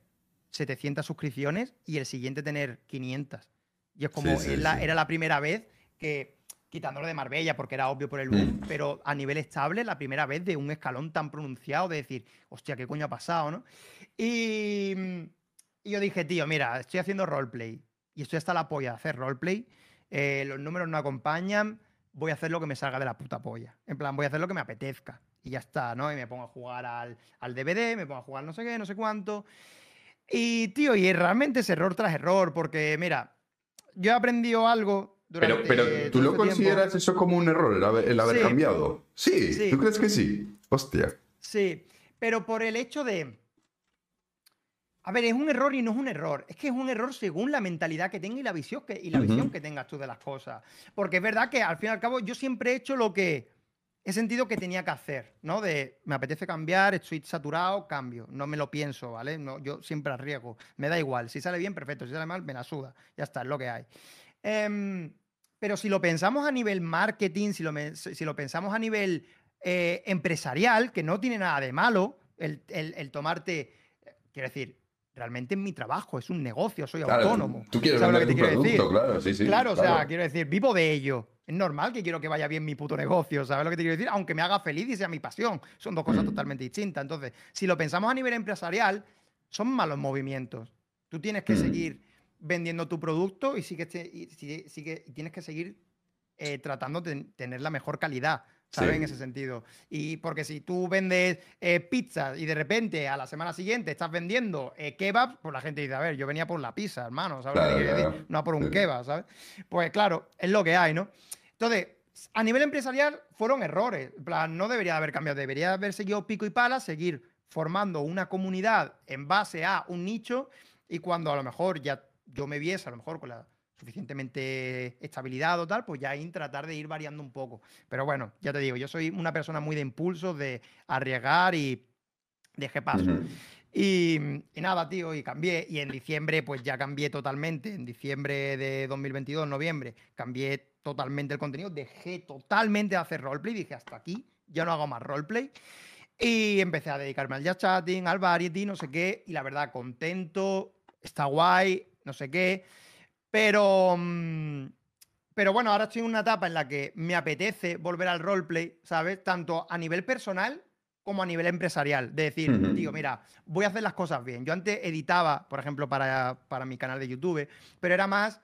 700 suscripciones y el siguiente tener 500. Y es como, Sí, sí, la- era la primera vez que, quitándolo de Marbella, porque era obvio por el boom, Mm. pero a nivel estable, la primera vez de un escalón tan pronunciado de decir, hostia, ¿qué coño ha pasado, no? Y, y yo dije, tío, mira, estoy haciendo roleplay y estoy hasta la polla de hacer roleplay, eh, los números no acompañan, voy a hacer lo que me salga de la puta polla. En plan, voy a hacer lo que me apetezca. Y ya está, ¿no? Y me pongo a jugar al, al DVD, me pongo a jugar no sé qué, no sé cuánto. Y, tío, y realmente es error tras error, porque, mira, yo he aprendido algo Pero, pero ¿tú todo lo este tiempo. consideras eso como un error, el haber, el haber Sí. cambiado? Sí. Sí. ¿Tú crees que sí? Hostia. Sí, pero por el hecho de... A ver, es un error y no es un error. Es que es un error según la mentalidad que tenga y la visión que, y la Ujú. visión que tengas tú de las cosas. Porque es verdad que al fin y al cabo yo siempre he hecho lo que he sentido que tenía que hacer, ¿no? De me apetece cambiar, estoy saturado, cambio. No me lo pienso, ¿vale? No, yo siempre arriesgo. Me da igual. Si sale bien, perfecto. Si sale mal, me la suda. Ya está, es lo que hay. Em, pero si lo pensamos a nivel marketing, si lo, me- si lo pensamos a nivel eh, empresarial, que no tiene nada de malo el, el- el tomarte, quiero decir, realmente es mi trabajo, es un negocio, soy Claro, autónomo. Tú quieres ¿Sabes lo que te quiero producto, decir? claro, sí, sí. claro, o sea, quiero decir, vivo de ello. Es normal que quiero que vaya bien mi puto negocio, ¿sabes lo que te quiero decir? Aunque me haga feliz y sea mi pasión. Son dos cosas Mm. totalmente distintas. Entonces, si lo pensamos a nivel empresarial, son malos movimientos. Tú tienes que Mm. seguir vendiendo tu producto y, sigue- sigue- y tienes que seguir eh, tratando de tener la mejor calidad, ¿sabes? Sí. En ese sentido. Y porque si tú vendes eh, pizzas y de repente a la semana siguiente estás vendiendo eh, kebabs, pues la gente dice, a ver, yo venía por la pizza, hermano, ¿sabes Claro, claro. No por un Sí. kebab, ¿sabes? Pues claro, es lo que hay, ¿no? Entonces, a nivel empresarial fueron errores. En plan, no debería haber cambiado, debería haber seguido pico y pala, seguir formando una comunidad en base a un nicho y cuando a lo mejor ya yo me viese, a lo mejor con la suficientemente estabilidad o tal, pues ya ahí tratar de ir variando un poco. Pero bueno, ya te digo, yo soy una persona muy de impulsos, de arriesgar y dejé paso. Ujú. Y, y nada, tío, y cambié. Y en diciembre, pues ya cambié totalmente. En diciembre de 2022, noviembre, cambié totalmente el contenido. Dejé totalmente de hacer roleplay. Dije, hasta aquí, ya no hago más roleplay. Y empecé a dedicarme al jazz chatting, al variety, no sé qué. Y la verdad, contento, está guay, no sé qué. Pero. mm, pero bueno, ahora estoy en una etapa en la que me apetece volver al roleplay, ¿sabes? Tanto a nivel personal como a nivel empresarial. De decir, Ujú. tío, mira, voy a hacer las cosas bien. Yo antes editaba, por ejemplo, para, para mi canal de YouTube, pero era más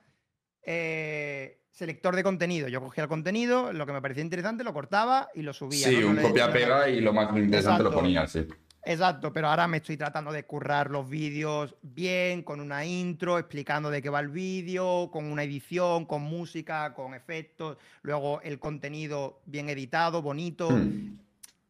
eh, selector de contenido. Yo cogía el contenido, lo que me parecía interesante, lo cortaba y lo subía. Sí, ¿no? No un copia-pega y lo más interesante lo ponía, sí. Exacto, pero ahora me estoy tratando de currar los vídeos bien, con una intro, explicando de qué va el vídeo, con una edición, con música, con efectos, luego el contenido bien editado, bonito, Hmm.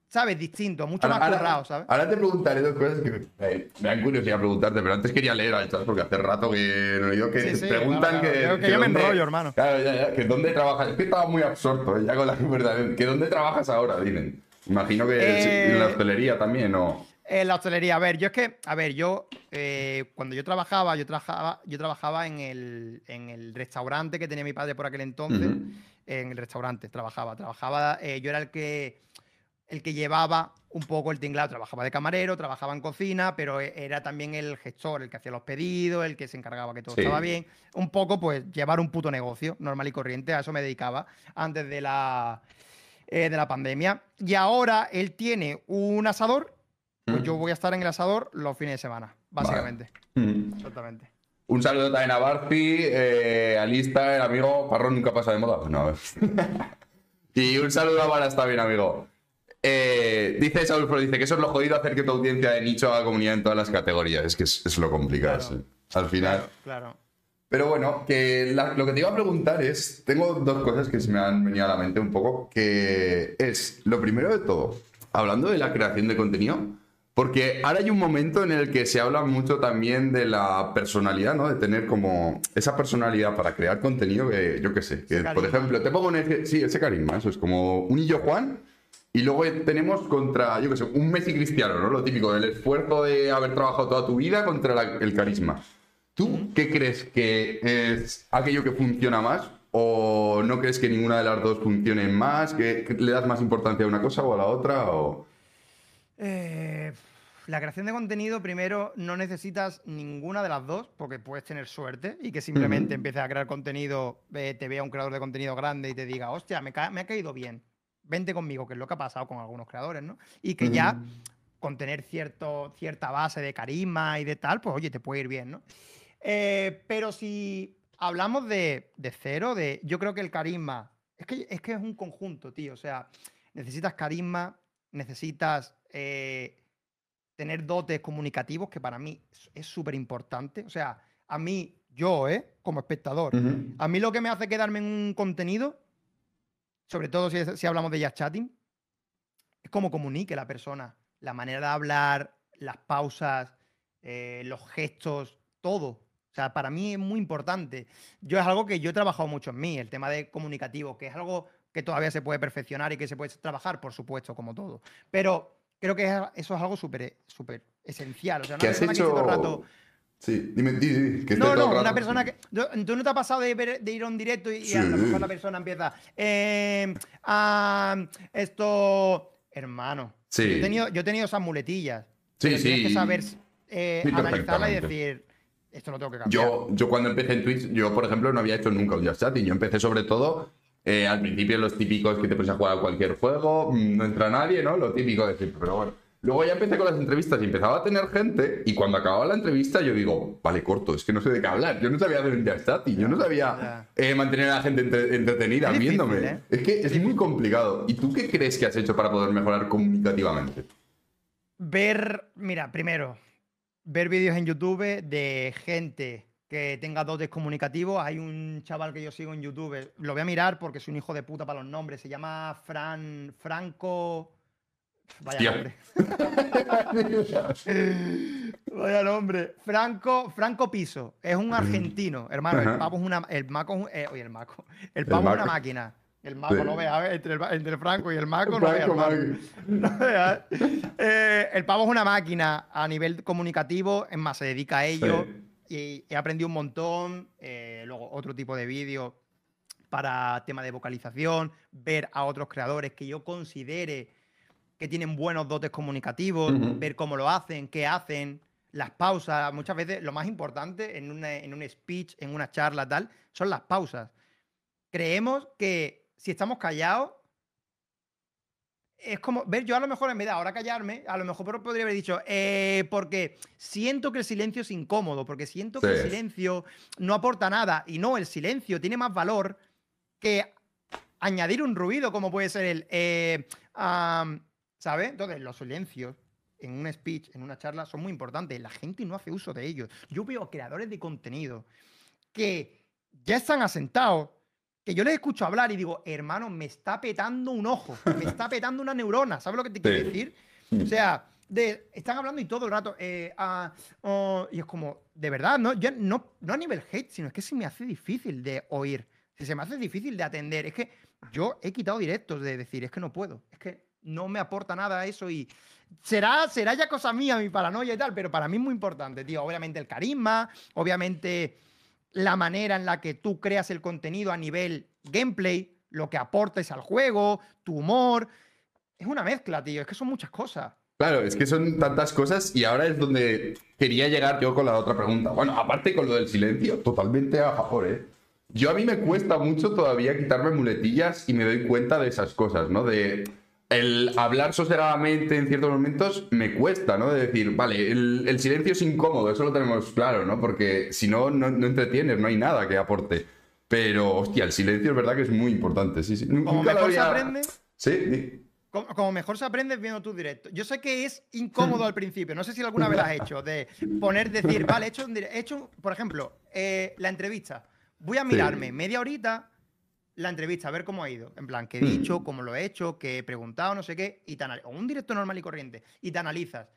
¿sabes? Distinto, mucho Ahora, más ahora- currado, ¿sabes? ahora te preguntaré dos cosas que eh, me dan curiosidad preguntarte, pero antes quería leer al chat porque hace rato que no he oído que Sí, sí, preguntan claro, que. Yo- que yo me dónde- enrollo, hermano. Claro, ya, ya, que dónde trabajas. Es que estaba muy absorto eh, ya con la [LAUGHS] verdad. Que dónde trabajas ahora, dicen. Imagino que Eh, en la hostelería también, ¿o? En la hostelería, a ver, yo es que, a ver, yo eh, cuando yo trabajaba, yo trabajaba, yo trabajaba en el, en el restaurante que tenía mi padre por aquel entonces. En el restaurante trabajaba. Trabajaba, eh, yo era el que el que llevaba un poco el tinglado. Trabajaba de camarero, trabajaba en cocina, pero e- era también el gestor, el que hacía los pedidos, el que se encargaba que todo Sí. estaba bien. Un poco, pues, llevar un puto negocio normal y corriente. A eso me dedicaba antes de la, eh, de la pandemia. Y ahora él tiene un asador, pues Mm. yo voy a estar en el asador los fines de semana, básicamente. Mm. Exactamente. Un saludo también a Barci, eh, a Lista, el amigo. Parrón nunca pasa de moda. Pues no, a ver. [LAUGHS] y un saludo a Vara, está bien, amigo. Eh, dice Saúl Pro, dice que eso es lo jodido hacer que tu audiencia de nicho haga comunidad en todas las categorías. Es que es, es lo complicado, Claro. sí. Al final. Claro, claro. Pero bueno, que la- lo que te iba a preguntar es, tengo dos cosas que se me han venido a la mente un poco, que es, lo primero de todo, hablando de la creación de contenido, porque ahora hay un momento en el que se habla mucho también de la personalidad, ¿no? De tener como esa personalidad para crear contenido que, yo qué sé, que por ejemplo, te pongo un ejemplo, sí, ese carisma, eso es como un Illo Juan, y luego tenemos contra, yo qué sé, un Messi Cristiano, ¿no? Lo típico, el esfuerzo de haber trabajado toda tu vida contra la- el carisma. ¿Tú qué crees que es aquello que funciona más? ¿O no crees que ninguna de las dos funcione más? ¿Que, que le das más importancia a una cosa o a la otra? O... Eh, la creación de contenido, primero, no necesitas ninguna de las dos, porque puedes tener suerte y que simplemente Ujú. empieces a crear contenido, eh, te vea un creador de contenido grande y te diga, hostia, me, ca- me ha caído bien, vente conmigo, que es lo que ha pasado con algunos creadores, ¿no? Y que ya con tener cierto, cierta base de carisma y de tal, pues oye, te puede ir bien, ¿no? Eh, pero si hablamos de, de cero, de yo creo que el carisma Es que, es que es un conjunto, tío. O sea, necesitas carisma, necesitas eh, tener dotes comunicativos, que para mí es- súper importante. O sea, a mí, yo, ¿eh? Como espectador, a mí lo que me hace quedarme en un contenido, sobre todo si, si hablamos de jazz chatting, es cómo comunique la persona, la manera de hablar, las pausas, eh, los gestos, todo. O sea, para mí es muy importante. Yo es algo que yo he trabajado mucho en mí, el tema de comunicativo, que es algo que todavía se puede perfeccionar y que se puede trabajar, por supuesto, como todo. Pero creo que es- eso es algo súper súper esencial. O sea, una ¿Qué has persona que dice todo el hecho? rato, Sí, dime, di, di, que esté no, no, rato- una persona que. ¿Tú no te has pasado de, ver- de ir a un directo y, y a lo Sí. mejor la persona empieza. "Eh, ah, esto. Hermano. Sí. Yo he tenido, yo he tenido esas muletillas. Sí, pero Tienes sí. que saber eh, Sí, analizarla y decir. Esto lo tengo que cambiar. Yo, yo cuando empecé en Twitch, yo por ejemplo no había hecho nunca un Just Chatting. Yo empecé sobre todo eh, al principio los típicos que te pones a jugar a cualquier juego, mm, no entra nadie, ¿no? Lo típico de siempre, pero bueno. Luego ya empecé con las entrevistas y empezaba a tener gente y cuando acababa la entrevista yo digo, vale, corto, es que no sé de qué hablar. Yo no sabía hacer un Just Chatting, yo no sabía eh, mantener a la gente entre- entretenida Es difícil, viéndome. ¿eh? Es que es muy complicado. ¿Y tú qué crees que has hecho para poder mejorar comunicativamente? Ver, mira, primero, ver vídeos en YouTube de gente que tenga dotes comunicativos. Hay un chaval que yo sigo en YouTube, lo voy a mirar porque es un hijo de puta para los nombres. Se llama Fran Franco. Vaya Hostia. nombre. [LAUGHS] Vaya nombre. Franco, Franco Piso. Es un argentino, hermano. El pavo es una. El maco es un- eh, oye, el maco. El pavo es una máquina. El maco Sí. no vea, entre el, entre el Franco y el maco no vea. [LAUGHS] No. Eh, el pavo es una máquina a nivel comunicativo, es más, se dedica a ello. Y he aprendido un montón. eh, luego, otro tipo de vídeos para tema de vocalización, ver a otros creadores que yo considere que tienen buenos dotes comunicativos, ver cómo lo hacen, qué hacen, las pausas. Muchas veces lo más importante en, una- en un speech, en una charla, tal, son las pausas. Creemos que si estamos callados, es como, ver, yo a lo mejor en vez de ahora callarme, a lo mejor podría haber dicho, eh, porque siento que el silencio es incómodo, porque siento que el silencio no aporta nada. Y no, el silencio tiene más valor que añadir un ruido, como puede ser el, eh, ¿sabes? Entonces, los silencios en un speech, en una charla, son muy importantes. La gente no hace uso de ellos. Yo veo creadores de contenido que ya están asentados, que yo les escucho hablar y digo, hermano, me está petando un ojo, me está petando una neurona, ¿sabes lo que te quiero Sí. decir? O sea, de, están hablando y todo el rato, eh, ah, oh, y es como, de verdad, no, yo no, no a nivel hate, sino es que se me hace difícil de oír, si se me hace difícil de atender, es que yo he quitado directos de decir, es que no puedo, es que no me aporta nada eso y será, será ya cosa mía, mi paranoia y tal, pero para mí es muy importante, tío, obviamente el carisma, obviamente la manera en la que tú creas el contenido a nivel gameplay, lo que aportes al juego, tu humor. Es una mezcla, tío. Es que son muchas cosas. Claro, es que son tantas cosas y ahora es donde quería llegar yo con la otra pregunta. Bueno, aparte con lo del silencio, totalmente a favor, ¿eh? Yo a mí me cuesta mucho todavía quitarme muletillas y me doy cuenta de esas cosas, ¿no? De el hablar sosegadamente en ciertos momentos me cuesta, ¿no? De decir, vale, el, el silencio es incómodo, eso lo tenemos claro, ¿no? Porque si no, no, no entretienes, no hay nada que aporte. Pero, hostia, el silencio es verdad que es muy importante, sí, sí. Como Nunca mejor se aprende, Sí, como, como mejor se aprende viendo tus directos. Yo sé que es incómodo al principio. No sé si alguna vez lo has hecho. De poner, decir, vale, he hecho, un he hecho por ejemplo, eh, la entrevista. Voy a mirarme media horita la entrevista, a ver cómo ha ido. En plan, qué he Hmm. dicho, cómo lo he hecho, qué he preguntado, no sé qué. Y te o un directo normal y corriente. Y te analizas.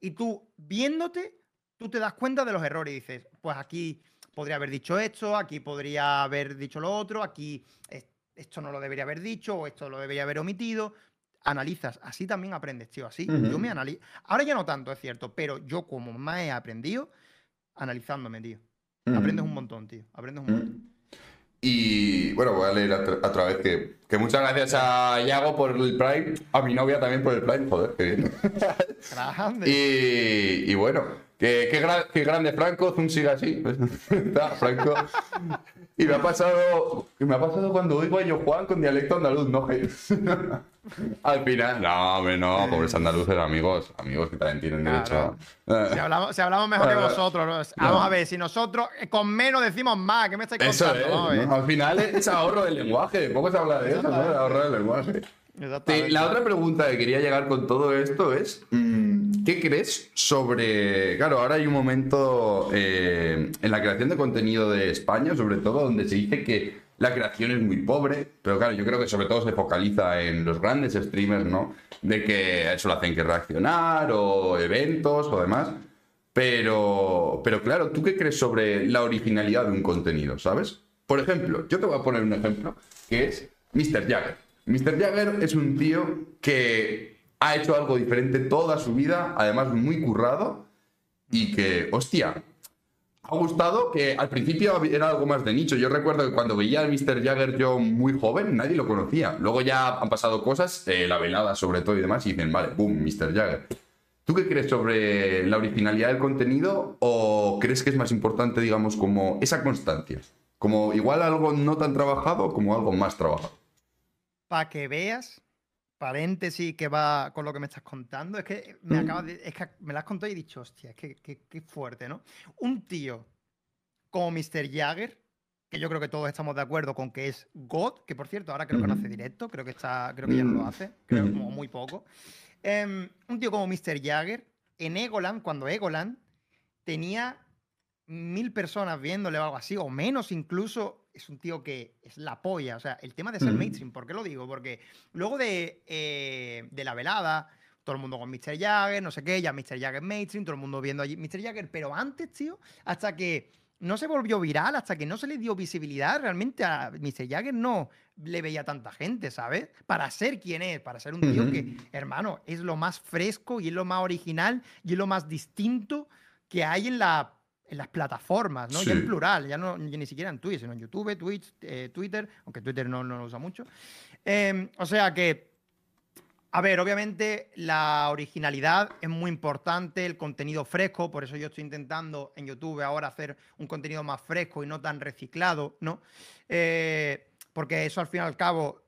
Y tú, viéndote, tú te das cuenta de los errores y dices, pues aquí podría haber dicho esto, aquí podría haber dicho lo otro, aquí es- esto no lo debería haber dicho o esto lo debería haber omitido. Analizas, así también aprendes, tío, así. Yo me analizo. Ahora ya no tanto, es cierto, pero yo como más he aprendido, analizándome, tío. Aprendes un montón, tío. Aprendes un montón. Mm. Y bueno, voy a leer otra, vez que, que muchas gracias a Iago por el Prime, a mi novia también por el Prime, joder, qué bien. [LAUGHS] Y, y bueno, Que, qué, gra- qué grande Franco, Zoom sigue así. [LAUGHS] Está, Franco. Y me ha pasado. y Me ha pasado cuando oigo a yo Juan con dialecto andaluz, ¿no? [LAUGHS] Al final. No, hombre, no, pobres andaluces, amigos. Amigos que también tienen derecho. a- Si hablamos, si hablamos mejor que vosotros, ¿no? vamos a ver, si nosotros eh, con menos decimos más, ¿qué me estáis Eso contando? es. A ver. ¿no? Al final es ahorro del lenguaje. Poco se habla de eso, ¿no? De ahorro del lenguaje. Te- la otra pregunta que quería llegar con todo esto es, mm, ¿qué crees sobre... Claro, ahora hay un momento eh, en la creación de contenido de España, sobre todo, donde se dice que la creación es muy pobre, pero claro, yo creo que sobre todo se focaliza en los grandes streamers, ¿no? De que eso lo hacen que reaccionar o eventos o demás. Pero, pero claro, ¿tú qué crees sobre la originalidad de un contenido, sabes? Por ejemplo, yo te voy a poner un ejemplo, que es Mr. Jagger. Mr. Jagger es un tío que ha hecho algo diferente toda su vida, además muy currado, y que, hostia, ha gustado que al principio era algo más de nicho. Yo recuerdo que cuando veía al Mr. Jagger yo muy joven, nadie lo conocía. Luego ya han pasado cosas, eh, la velada sobre todo y demás, y dicen, vale, boom, Mr. Jagger. ¿Tú qué crees sobre la originalidad del contenido o crees que es más importante, digamos, como esa constancia? Como igual algo no tan trabajado como algo más trabajado. Para que veas, paréntesis que va con lo que me estás contando, es que me acabas de, es que me lo has contado y he dicho, hostia, es que, que- que fuerte, ¿no? Un tío como Mr. Jagger, que yo creo que todos estamos de acuerdo con que es God, que por cierto, ahora creo que no hace directo, creo que está, creo que ya no lo Mm. hace, creo Ujú. como muy poco. Em, un tío como Mr. Jagger, en Egoland, cuando Egoland tenía mil personas viéndole o algo así, o menos incluso, es un tío que es la polla. O sea, el tema de ser mainstream, ¿por qué lo digo? Porque luego de, eh, de la velada, todo el mundo con Mr. Jagger, no sé qué, ya Mr. Jagger mainstream, todo el mundo viendo allí Mr. Jagger, pero antes, tío, hasta que no se volvió viral, hasta que no se le dio visibilidad, realmente a Mr. Jagger no le veía tanta gente, ¿sabes? Para ser quien es, para ser un tío que, hermano, es lo más fresco y es lo más original y es lo más distinto que hay en, la, en las plataformas, ¿no? Ya Sí. en plural, ya no ya ni siquiera en Twitch, sino en YouTube, Twitch, eh, Twitter, aunque Twitter no, no lo usa mucho. Em, o sea que, a ver, obviamente la originalidad es muy importante, el contenido fresco, por eso yo estoy intentando en YouTube ahora hacer un contenido más fresco y no tan reciclado, ¿no? Eh, porque eso al fin y al cabo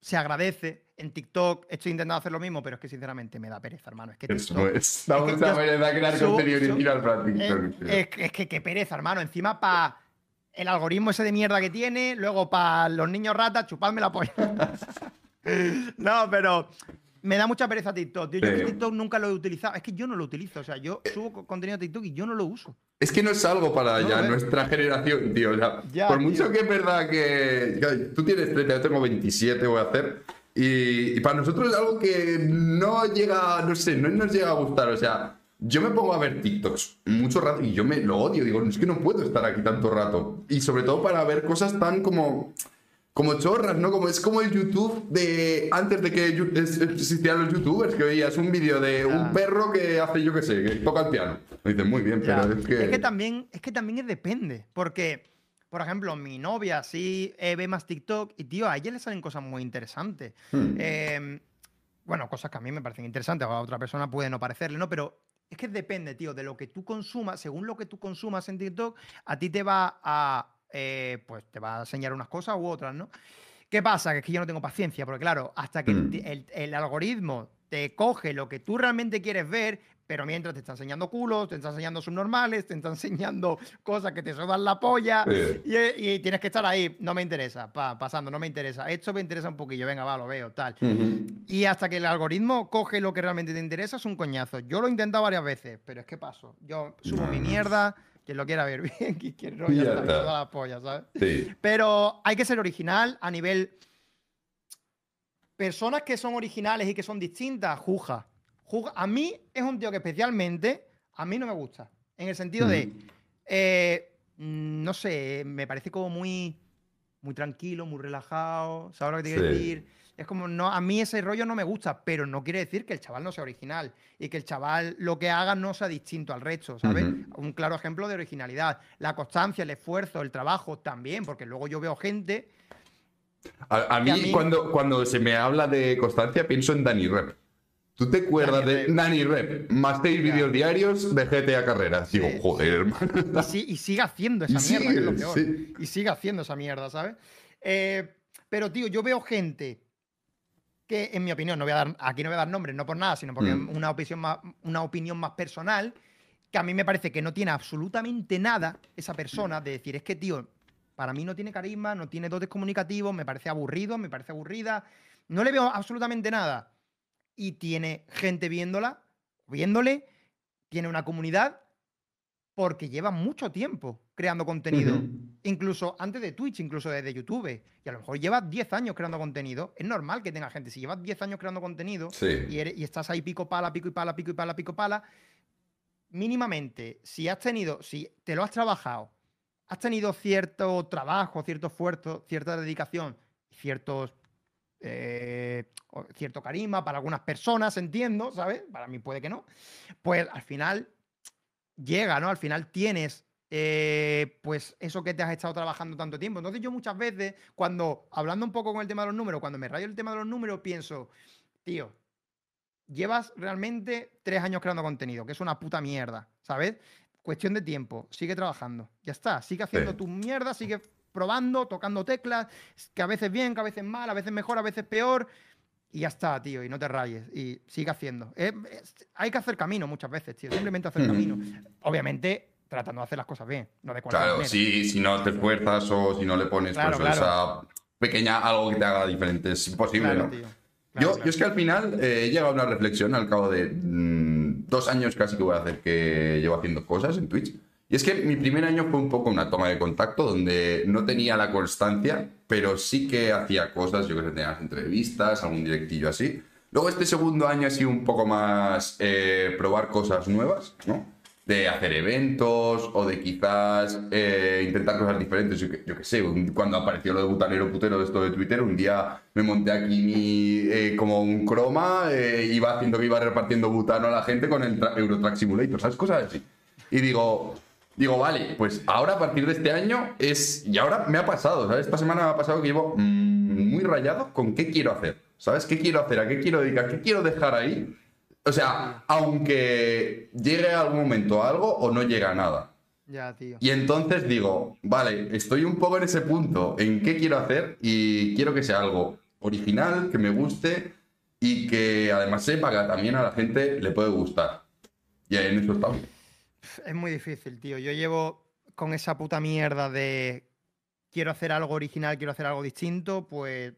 se agradece. En TikTok estoy intentando hacer lo mismo, pero es que sinceramente me da pereza, hermano. Es que Eso TikTok- es. Vamos es que a yo- ver, a crear contenido original para TikTok. es, que- es que qué pereza, hermano. Encima para el algoritmo ese de mierda que tiene, luego para los niños ratas, chupadme la polla. [LAUGHS] no, pero me da mucha pereza TikTok, tío. Yo Sí. que TikTok nunca lo he utilizado. Es que yo no lo utilizo. O sea, yo subo co- contenido a TikTok y yo no lo uso. Es que no es algo para No, ya nuestra generación, tío. O sea, Ya, por tío. mucho que es verdad que. Tú tienes 30, yo tengo 27, voy a hacer. Y, y para nosotros es algo que no llega, no sé, no nos llega a gustar. O sea, yo me pongo a ver TikToks mucho rato y yo me lo odio. Digo, es que no puedo estar aquí tanto rato. Y sobre todo para ver cosas tan como. Como chorras, ¿no? Como es como el YouTube de antes de que existieran los youtubers, que veías un vídeo de un perro que hace, yo qué sé, que toca el piano. Me dicen, muy bien, pero es que... también, es que también es depende. Porque, por ejemplo, mi novia sí eh, ve más TikTok y, tío, a ella le salen cosas muy interesantes. Hmm. Eh, bueno, cosas que a mí me parecen interesantes, a otra persona puede no parecerle, ¿no? Pero es que depende, tío, de lo que tú consumas, según lo que tú consumas en TikTok, a ti te va a, eh, pues te va a enseñar unas cosas u otras, ¿no? ¿Qué pasa? Que es que yo no tengo paciencia, porque claro, hasta que Mm. el, el- el algoritmo te coge lo que tú realmente quieres ver, pero mientras te está enseñando culos, te está enseñando subnormales, te está [LAUGHS] enseñando cosas que te sudan la polla, Sí. y, y tienes que estar ahí, no me interesa, pa- pasando, no me interesa, esto me interesa un poquillo, venga, va, lo veo, tal. Y hasta que el algoritmo coge lo que realmente te interesa es un coñazo. Yo lo he intentado varias veces, pero es que paso. Yo subo mi mierda, quien lo quiera ver [LAUGHS] bien, quien quiera no, ya, Ya está, está. toda la polla, ¿sabes? Sí. Pero hay que ser original a nivel. Personas que son originales y que son distintas, Juja. A mí es un tío que especialmente a mí no me gusta. En el sentido de. Ujú. eh, mm, no sé, me parece como muy. Muy tranquilo, muy relajado. ¿Sabes lo que te quiero Sí. decir? Es como, no, a mí ese rollo no me gusta, pero no quiere decir que el chaval no sea original y que el chaval lo que haga no sea distinto al resto, ¿sabes? Un claro ejemplo de originalidad. La constancia, el esfuerzo, el trabajo también, porque luego yo veo gente. A, a mí, a mí- Cuando, cuando se me habla de constancia, pienso en Dani Rep. ¿Tú te acuerdas de Rep. Nani Rep? Más seis vídeos diarios de GTA Carreras. Digo, Sí, joder, hermano. Y, sí- y sigue haciendo esa Y mierda, que es lo peor. sí. Y sigue haciendo esa mierda, ¿sabes? Eh, pero, tío, yo veo gente que, en mi opinión, no voy a dar, aquí no voy a dar nombres, no por nada, sino porque Mm. es una opinión, más, una opinión más personal, que a mí me parece que no tiene absolutamente nada esa persona de decir, es que, tío, para mí no tiene carisma, no tiene dotes comunicativos, me parece aburrido, me parece aburrida, no le veo absolutamente nada. Y tiene gente viéndola, viéndole, tiene una comunidad porque lleva mucho tiempo creando contenido. Incluso antes de Twitch, incluso desde YouTube. Y a lo mejor llevas 10 años creando contenido. Es normal que tenga gente. Si llevas 10 años creando contenido Sí. y, eres- y estás ahí pico pala, pico y pala, pico y pala, pico pala, mínimamente, si has tenido, si te lo has trabajado, has tenido cierto trabajo, cierto esfuerzo, cierta dedicación, ciertos eh, cierto carisma para algunas personas, entiendo, ¿sabes? Para mí puede que no. Pues al final llega, ¿no? Al final tienes eh, pues eso que te has estado trabajando tanto tiempo. Entonces yo muchas veces, cuando, hablando un poco con el tema de los números, cuando me rayo el tema de los números, pienso, tío, llevas realmente tres años creando contenido, que es una puta mierda, ¿sabes? Cuestión de tiempo, sigue trabajando, ya está, sigue haciendo Sí. tu mierda, sigue probando, tocando teclas, que a veces bien, que a veces mal, a veces mejor, a veces peor, y ya está, tío, y no te rayes, y sigue haciendo. Es- es- hay que hacer camino muchas veces, tío, simplemente hacer Ujú. camino. Obviamente, tratando de hacer las cosas bien, no de cualquier Claro, manera. si, si no te esfuerzas o si no le pones Claro, pues, claro. esa pequeña algo que te haga diferente, es imposible, Claro, ¿no? tío. yo, es que al final eh, he llegado a una reflexión al cabo de mm, dos años casi que voy a hacer que llevo haciendo cosas en Twitch. Y es que mi primer año fue un poco una toma de contacto donde no tenía la constancia, pero sí que hacía cosas, yo que sé, tenía las entrevistas, algún directillo así. Luego este segundo año ha sido un poco más eh, probar cosas nuevas, ¿no? De hacer eventos o de quizás eh, intentar cosas diferentes. Yo que, yo que sé, un- cuando apareció lo de butanero putero esto de Twitter, un día me monté aquí mi, eh, como un croma, eh, iba haciendo que iba repartiendo butano a la gente con el tra- Eurotrack Simulator, ¿sabes? Cosas así. Y digo, digo, vale, pues ahora a partir de este año es. Y ahora me ha pasado, ¿sabes? Esta semana me ha pasado que llevo mm, muy rayado con qué quiero hacer. ¿Sabes? ¿Qué quiero hacer? ¿A qué quiero dedicar? ¿Qué quiero dejar ahí? O sea, aunque llegue algún momento a algo o no llega a nada. Ya, tío. Y entonces digo, vale, estoy un poco en ese punto, en qué quiero hacer y quiero que sea algo original, que me guste y que además sepa que también a la gente le puede gustar. Y en eso estamos. Es muy difícil, tío. Yo llevo con esa puta mierda de quiero hacer algo original, quiero hacer algo distinto, pues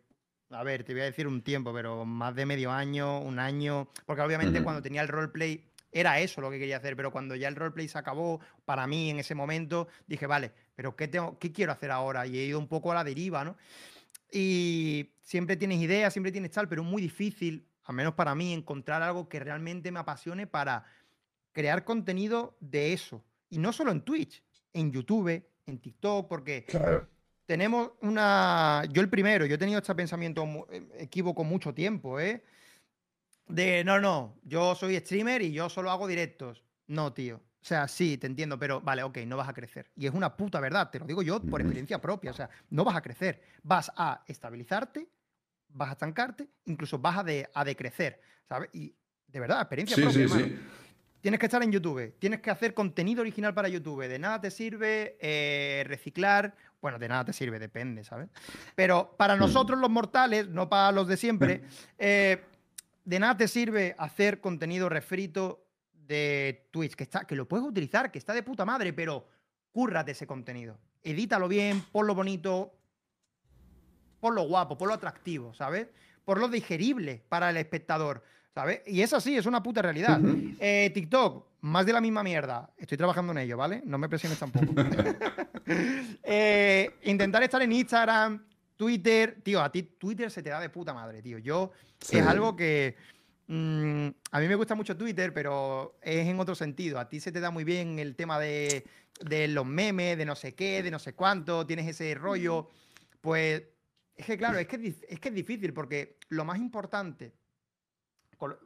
a ver, te voy a decir un tiempo, pero más de medio año, un año, porque obviamente Ujú. cuando tenía el roleplay era eso lo que quería hacer, pero cuando ya el roleplay se acabó, para mí en ese momento dije, vale, pero ¿qué, tengo, qué quiero hacer ahora? Y he ido un poco a la deriva, ¿no? Y siempre tienes ideas, siempre tienes tal, pero es muy difícil, al menos para mí, encontrar algo que realmente me apasione para crear contenido de eso. Y no solo en Twitch, en YouTube, en TikTok, porque Claro. tenemos una. Yo el primero, yo he tenido este pensamiento eh, equívoco mucho tiempo, ¿eh? De no, no, yo soy streamer y yo solo hago directos. No, tío. O sea, sí, te entiendo, pero vale, ok, no vas a crecer. Y es una puta verdad, te lo digo yo por experiencia propia. O sea, no vas a crecer. Vas a estabilizarte, vas a estancarte, incluso vas a, de, a decrecer, ¿sabes? Y de verdad, experiencia Sí, propia. sí, hermano. sí. Tienes que estar en YouTube, tienes que hacer contenido original para YouTube. De nada te sirve eh, reciclar. Bueno, de nada te sirve, depende, ¿sabes? Pero para Hmm. nosotros los mortales, no para los de siempre, eh, de nada te sirve hacer contenido refrito de Twitch, que, está, que lo puedes utilizar, que está de puta madre, pero cúrrate ese contenido. Edítalo bien, ponlo bonito, ponlo guapo, ponlo atractivo, ¿sabes? Ponlo digerible para el espectador, ¿sabes? Y es así, es una puta realidad. Eh, TikTok, más de la misma mierda. Estoy trabajando en ello, ¿vale? No me presiones tampoco. [LAUGHS] Eh, intentar estar en Instagram, Twitter. Tío, a ti Twitter se te da de puta madre, tío. Yo Sí. es algo que. mm, a mí me gusta mucho Twitter, pero es en otro sentido. A ti se te da muy bien el tema de, de los memes, de no sé qué, de no sé cuánto. Tienes ese rollo. Pues es que, claro, es que es, que es difícil porque lo más importante,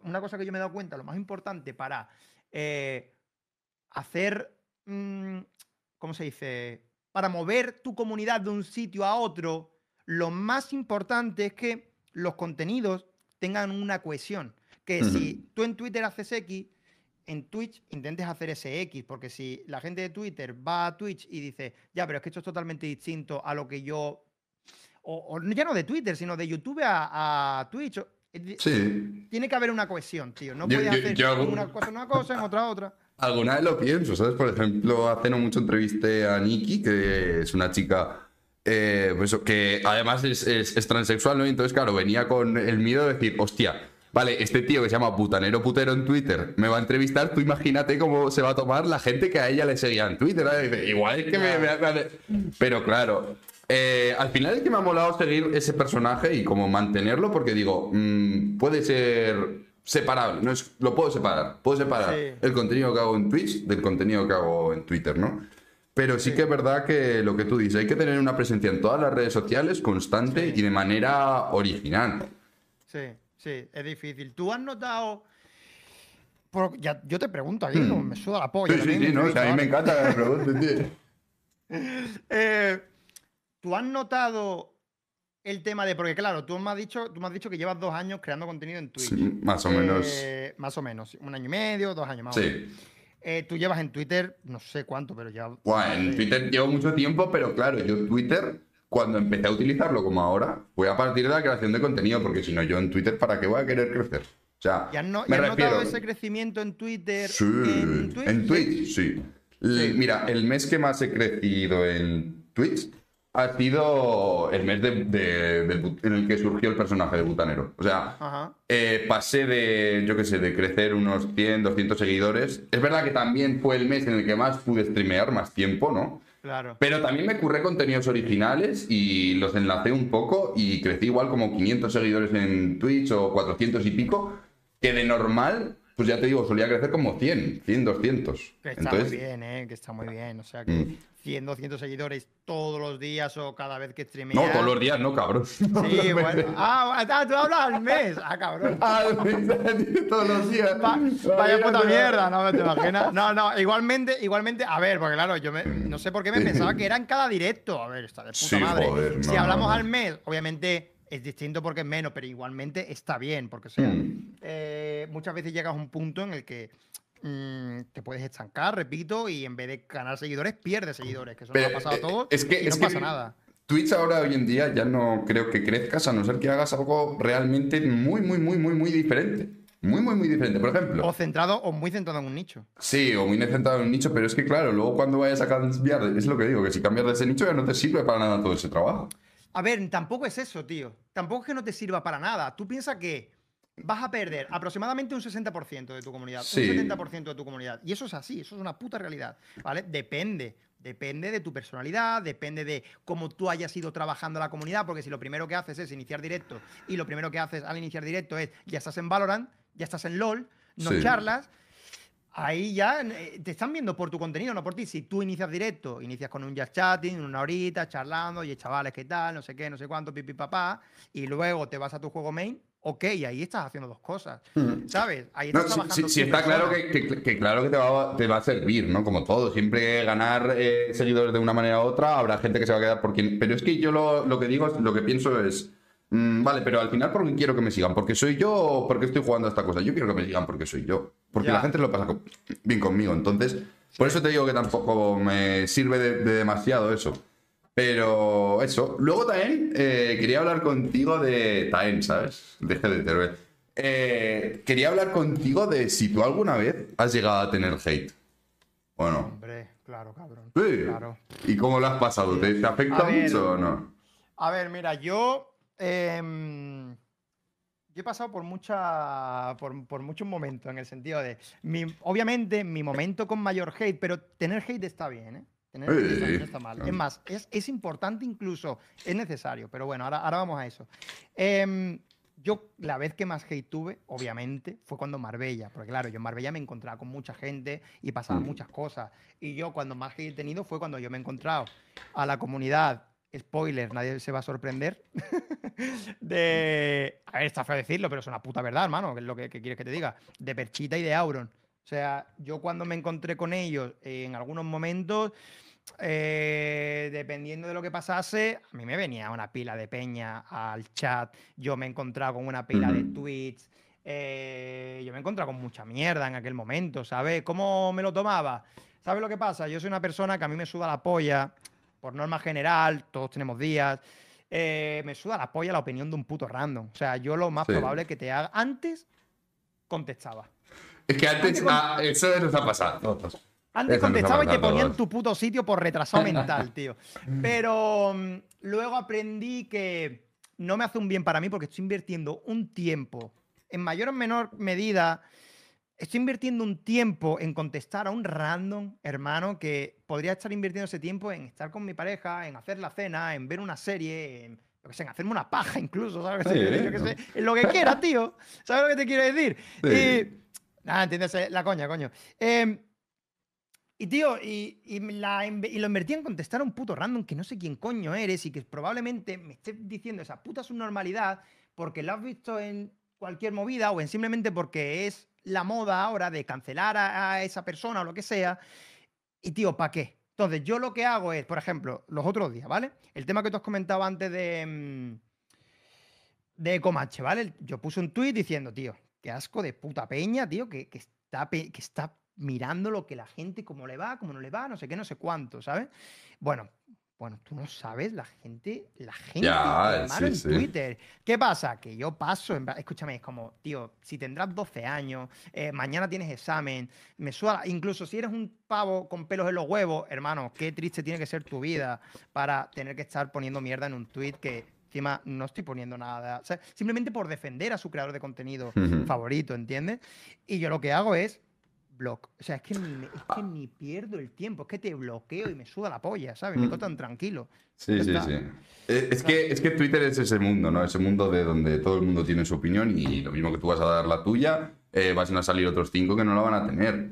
una cosa que yo me he dado cuenta, lo más importante para eh, hacer, mm, ¿cómo se dice? Para mover tu comunidad de un sitio a otro, lo más importante es que los contenidos tengan una cohesión, que si tú en Twitter haces X, en Twitch intentes hacer ese X, porque si la gente de Twitter va a Twitch y dice, ya, pero es que esto es totalmente distinto a lo que yo. O, o ya no de Twitter, sino de YouTube a, a Twitch. Di- Sí. Tiene que haber una cohesión, tío. No yo- hacer yo una cosa una cosa, en otra otra. Alguna vez lo pienso, ¿sabes? Por ejemplo, hace no mucho entrevisté a Nikki, que es una chica eh, pues que además es, es- es transexual, ¿no? Y entonces, claro, venía con el miedo de decir, hostia, vale, este tío que se llama Putanero Putero en Twitter me va a entrevistar, tú imagínate cómo se va a tomar la gente que a ella le seguía en Twitter. igual es que me, me- me- Pero claro, eh, al final es que me ha molado seguir ese personaje y como mantenerlo porque digo, mm, puede ser separable, no es, lo puedo separar, puedo separar Sí. el contenido que hago en Twitch del contenido que hago en Twitter, ¿no? Pero sí, Sí. que es verdad que lo que tú dices, hay que tener una presencia en todas las redes sociales constante Sí. y de manera original. Sí, sí, es difícil. ¿Tú has notado.? por- ya, yo te pregunto aquí, Hmm. como me suda la polla. Sí, sí, no, o sea, a mí me encanta que me pregunten, tío. [LAUGHS] Eh, ¿Tú has notado el tema de.? Porque, claro, tú me has dicho, tú me has dicho que llevas dos años creando contenido en Twitch. Sí, más o menos. Eh, más o menos. Un año y medio, dos años más o menos. Sí. Eh, tú llevas en Twitter, no sé cuánto, pero ya. Bueno, en Sí. Twitter llevo mucho tiempo, pero claro, yo Twitter, cuando empecé a utilizarlo como ahora, fue a partir de la creación de contenido, porque si no, yo en Twitter, ¿para qué voy a querer crecer? O sea, ¿Y has, no- me has refiero... notado ese crecimiento en Twitter? Sí, en Twitch. en Twitch, sí. L- Sí. Mira, el mes que más he crecido en Twitch ha sido el mes de- de- en el que surgió el personaje de Butanero. O sea, eh, pasé de, yo qué sé, de crecer unos 100, 200 seguidores. Es verdad que también fue el mes en el que más pude streamear más tiempo, ¿no? Claro. Pero también me curré contenidos originales y los enlacé un poco y crecí igual como 500 seguidores en Twitch o 400 y pico, que de normal, pues ya te digo, solía crecer como 100, 100, 200. Que está Entonces, muy bien, ¿eh? Que está muy bien. O sea, que Mm. 100, 200 seguidores todos los días o cada vez que streameas. no, todos los días no, cabrón. Sí, [LAUGHS] bueno. Ah, ah, tú hablas al mes. Ah, cabrón. Ah, [LAUGHS] todos los días. Va- vaya puta no. mierda, ¿no? ¿Te imaginas? No, no, igualmente, igualmente, a ver, porque claro, yo me- no sé por qué me pensaba que era en cada directo. A ver, está de puta Sí, madre. joder, si hablamos no. al mes, obviamente es distinto porque es menos, pero igualmente está bien, porque o sea, Mm. eh, muchas veces llegas a un punto en el que mm, te puedes estancar, repito, y en vez de ganar seguidores, pierdes seguidores, que eso nos Pero, ha pasado a eh, todos es que- y es no que- pasa nada. Twitch ahora hoy en día ya no creo que crezcas a no ser que hagas algo realmente muy, muy, muy, muy, muy diferente. Muy, muy, muy diferente. Por ejemplo, O centrado, o muy centrado en un nicho. Sí, o muy centrado en un nicho, pero es que claro, luego cuando vayas a cambiar, es lo que digo, que si cambias de ese nicho ya no te sirve para nada todo ese trabajo. A ver, tampoco es eso, tío. Tampoco es que no te sirva para nada. Tú piensas que vas a perder aproximadamente un 60% de tu comunidad, Sí. un 70% de tu comunidad. Y eso es así, eso es una puta realidad, ¿vale? Depende. Depende de tu personalidad, depende de cómo tú hayas ido trabajando la comunidad, porque si lo primero que haces es iniciar directo y lo primero que haces al iniciar directo es ya estás en Valorant, ya estás en LOL, no Sí. charlas, Ahí ya eh, te están viendo por tu contenido, no por ti. Si tú inicias directo, inicias con un just chatting, una horita, charlando, oye, chavales, ¿qué tal? No sé qué, no sé cuánto, pipi papá. Y luego te vas a tu juego main, ok, ahí estás haciendo dos cosas. ¿Sabes? Ahí No, estás sí, trabajando. sí, sí está claro que, que- que claro que te va, te va a servir, ¿no? Como todo, siempre ganar eh, seguidores de una manera u otra, habrá gente que se va a quedar por quien... Pero es que yo lo, lo que digo, lo que pienso es... mm, vale, pero al final, ¿por qué quiero que me sigan? ¿Porque soy yo o porque estoy jugando a esta cosa? Yo quiero que me sigan porque soy yo. Porque Ya. la gente lo pasa con- bien conmigo. Entonces, por eso te digo que tampoco me sirve de, de demasiado eso. Pero eso. Luego también eh, quería hablar contigo de Taen, ¿sabes? De GDT. Eh, quería hablar contigo de si tú alguna vez has llegado a tener hate. ¿O no? Hombre, claro, cabrón. Sí. Claro. ¿Y cómo lo has pasado? ¿Te, te afecta ver. mucho o no? A ver, mira, yo. Em, yo he pasado por mucha. Por, por muchos momentos, en el sentido de. mi- obviamente, mi momento con mayor hate, pero tener hate está bien, ¿eh? Tener hate está bien, está mal. Es más, es, es importante incluso, es necesario, pero bueno, ahora, ahora vamos a eso. Em, yo la vez que más hate tuve, obviamente, fue cuando Marbella, porque claro, yo en Marbella me encontraba con mucha gente y pasaban Mm. muchas cosas. Y yo cuando más hate he tenido fue cuando yo me he encontrado a la comunidad, spoiler, nadie se va a sorprender, [LAUGHS] de... A ver, está feo decirlo, pero es una puta verdad, hermano, que es lo que, que quieres que te diga, de Perchita y de Auron. O sea, yo cuando me encontré con ellos eh, en algunos momentos, eh, dependiendo de lo que pasase, a mí me venía una pila de peña al chat, yo me he encontrado con una pila de tweets, eh, yo me he encontrado con mucha mierda en aquel momento, ¿sabes? ¿Cómo me lo tomaba? ¿Sabes lo que pasa? Yo soy una persona que a mí me suda la polla, por norma general, todos tenemos días. eh, me suda la polla la opinión de un puto random. O sea, yo lo más Sí. probable que te haga. Antes contestaba. Es que antes, Antes ah, eso nos ha pasado. Antes Eso contestaba y te ponía en todos. tu puto sitio por retrasado [LAUGHS] mental, tío. Pero mm, luego aprendí que no me hace un bien para mí porque estoy invirtiendo un tiempo, en mayor o menor medida, estoy invirtiendo un tiempo en contestar a un random hermano que podría estar invirtiendo ese tiempo en estar con mi pareja, en hacer la cena, en ver una serie, en, yo qué sé, en hacerme una paja incluso, ¿sabes? Sí, [LAUGHS] Yo sé, en lo que quiera, tío. ¿Sabes lo que te quiero decir? Sí. Y- Nada, entiendes Eh, la coña, coño. Em, y tío, y, y la inve- y lo invertí en contestar a un puto random que no sé quién coño eres y que probablemente me esté diciendo esa puta subnormalidad porque lo has visto en cualquier movida o en simplemente porque es la moda ahora de cancelar a, esa persona o lo que sea. Y tío, ¿para qué? Entonces, yo lo que hago es, por ejemplo, los otros días, ¿vale? El tema que tú has comentado antes de. mm, de Comanche, ¿vale? Yo puse un tuit diciendo, tío, qué asco de puta peña, tío, que, que está, que está mirando lo que la gente, cómo le va, cómo no le va, no sé qué, no sé cuánto, ¿sabes? Bueno, bueno, tú no sabes, la gente, la gente, Ya, hermano, sí, en sí. Twitter. ¿Qué pasa? Que yo paso, en, escúchame, es como, tío, si tendrás 12 años, eh, mañana tienes examen, me suda, incluso si eres un pavo con pelos en los huevos, hermano, qué triste tiene que ser tu vida para tener que estar poniendo mierda en un tweet que encima no estoy poniendo nada, o sea, simplemente por defender a su creador de contenido favorito, ¿entiendes? Y yo lo que hago es block. O sea, es que, ni, es que ni pierdo el tiempo, es que te bloqueo y me suda la polla, ¿sabes? Me Mm. quedo tan tranquilo. Sí, sí, sí. Eh, Es que, es que Twitter es ese mundo, ¿no? Ese mundo de donde todo el mundo tiene su opinión y lo mismo que tú vas a dar la tuya, eh, van a salir otros cinco que no la van a tener.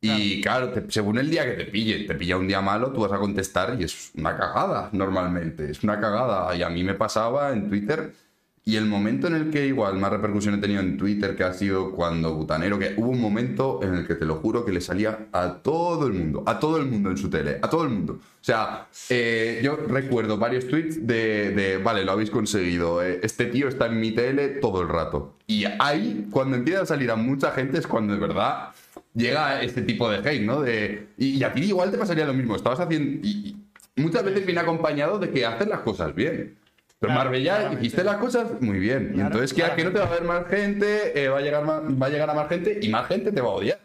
Y claro, te- según el día que te pille, te pilla un día malo, tú vas a contestar y es una cagada normalmente, es una cagada. Y a mí me pasaba en Twitter y el momento en el que igual más repercusión he tenido en Twitter que ha sido cuando Butanero, que hubo un momento en el que te lo juro que le salía a todo el mundo, a todo el mundo en su tele, a todo el mundo. O sea, eh, yo recuerdo varios tweets de, de, vale, lo habéis conseguido, eh, este tío está en mi tele todo el rato. Y ahí, cuando empieza a salir a mucha gente, es cuando de verdad llega este tipo de hate, ¿no? Y, y a ti igual te pasaría lo mismo, estabas haciendo... Y muchas veces viene acompañado de que haces las cosas bien. Pero Claro, Marbella claramente. hiciste las cosas muy bien. y Claro, entonces que, que no te va a ver más gente, eh, va, a llegar más- va a llegar a más gente y más gente te va a odiar.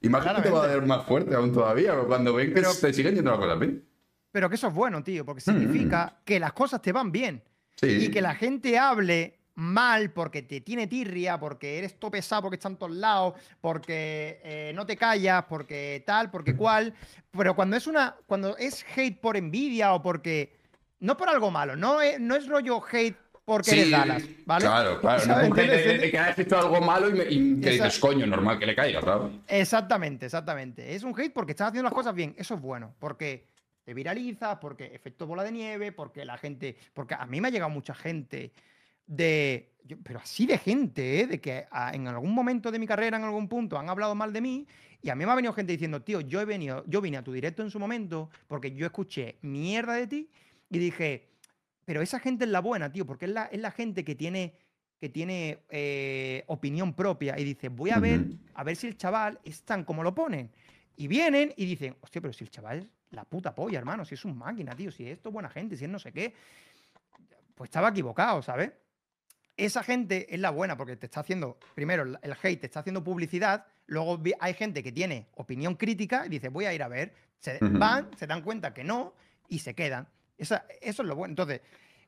Y más gente te va a ver más fuerte aún todavía, cuando ven que Pero- te siguen yendo las cosas bien. Pero que eso es bueno, tío, porque significa que las cosas te van bien. Sí. Y que la gente hable mal porque te tiene tirria, porque eres todo pesado, porque está en todos lados, porque eh, no te callas, porque tal, porque cual. Pero cuando es una. Cuando es hate por envidia o porque. No por algo malo, no es, no es rollo hate porque eres Dallas, ¿vale? Claro, claro. No porque de, de que hayas hecho algo malo y, me- y que Esa- dices, coño, normal que le caiga, claro. Exactamente, exactamente. Es un hate porque estás haciendo las cosas bien. Eso es bueno. Porque te viralizas, porque efecto bola de nieve, porque la gente. Porque a mí me ha llegado mucha gente de. yo- pero así de gente, ¿eh? De que a- en algún momento de mi carrera, en algún punto, han hablado mal de mí. Y a mí me ha venido gente diciendo, tío, yo he venido, yo vine a tu directo en su momento porque yo escuché mierda de ti y dije, pero esa gente es la buena, tío, porque es la, es la gente que tiene, que tiene eh, opinión propia y dice, voy a ver, a ver si el chaval es tan como lo ponen. Y vienen y dicen, hostia, pero si el chaval es la puta polla, hermano, si es un máquina, tío, si esto es buena gente, si es no sé qué. Pues estaba equivocado, ¿sabes? Esa gente es la buena porque te está haciendo, primero, el hate te está haciendo publicidad, luego hay gente que tiene opinión crítica y dice, voy a ir a ver, se van, se dan cuenta que no y se quedan. Esa- eso es lo bueno. Entonces,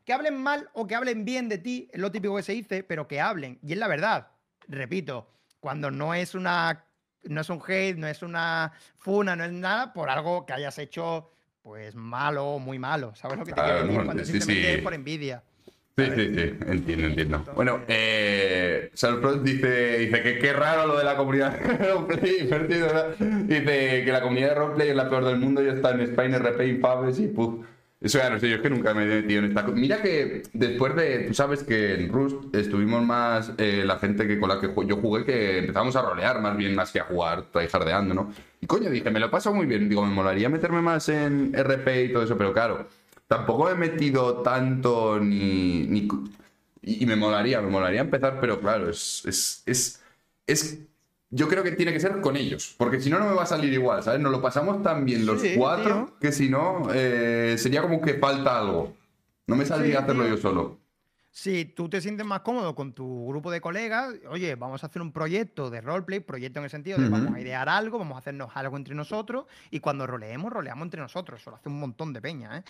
que hablen mal o que hablen bien de ti es lo típico que se dice, pero que hablen. Y es la verdad. Repito, cuando no es una no es un hate, no es una funa, no es nada por algo que hayas hecho pues malo o muy malo. ¿Sabes lo que te Claro, quiero decir? no, Cuando sí, simplemente sí. es por envidia. Sí, sí, sí, entiendo, entiendo. Bueno, eh, Salpros dice, dice que qué raro lo de la comunidad de roleplay. [LAUGHS] Dice que la comunidad de roleplay es la peor del mundo y está en Spain, RP, Infames y puf. Eso ya no sé, yo es que nunca me he metido en esta cosa. Mira que después de, tú sabes que en Rust estuvimos más eh, la gente que con la que yo jugué que empezamos a rolear más bien más que a jugar, tryhardeando, ¿no? Y coño, dije, me lo paso muy bien. Digo, me molaría meterme más en RP y todo eso, pero claro, tampoco he metido tanto ni... ni Y, me molaría, me molaría empezar, pero claro, es, es, es- Yo creo que tiene que ser con ellos, porque si no, no me va a salir igual, ¿sabes? Nos lo pasamos tan bien los Sí, cuatro tío. que si no, eh, sería como que falta algo. No me saldría Sí, hacerlo tío. yo solo. Si tú te sientes más cómodo con tu grupo de colegas, oye, vamos a hacer un proyecto de roleplay, proyecto en el sentido de Ujú. vamos a idear algo, vamos a hacernos algo entre nosotros y cuando roleemos, roleamos entre nosotros. Eso lo hace un montón de peña, ¿eh?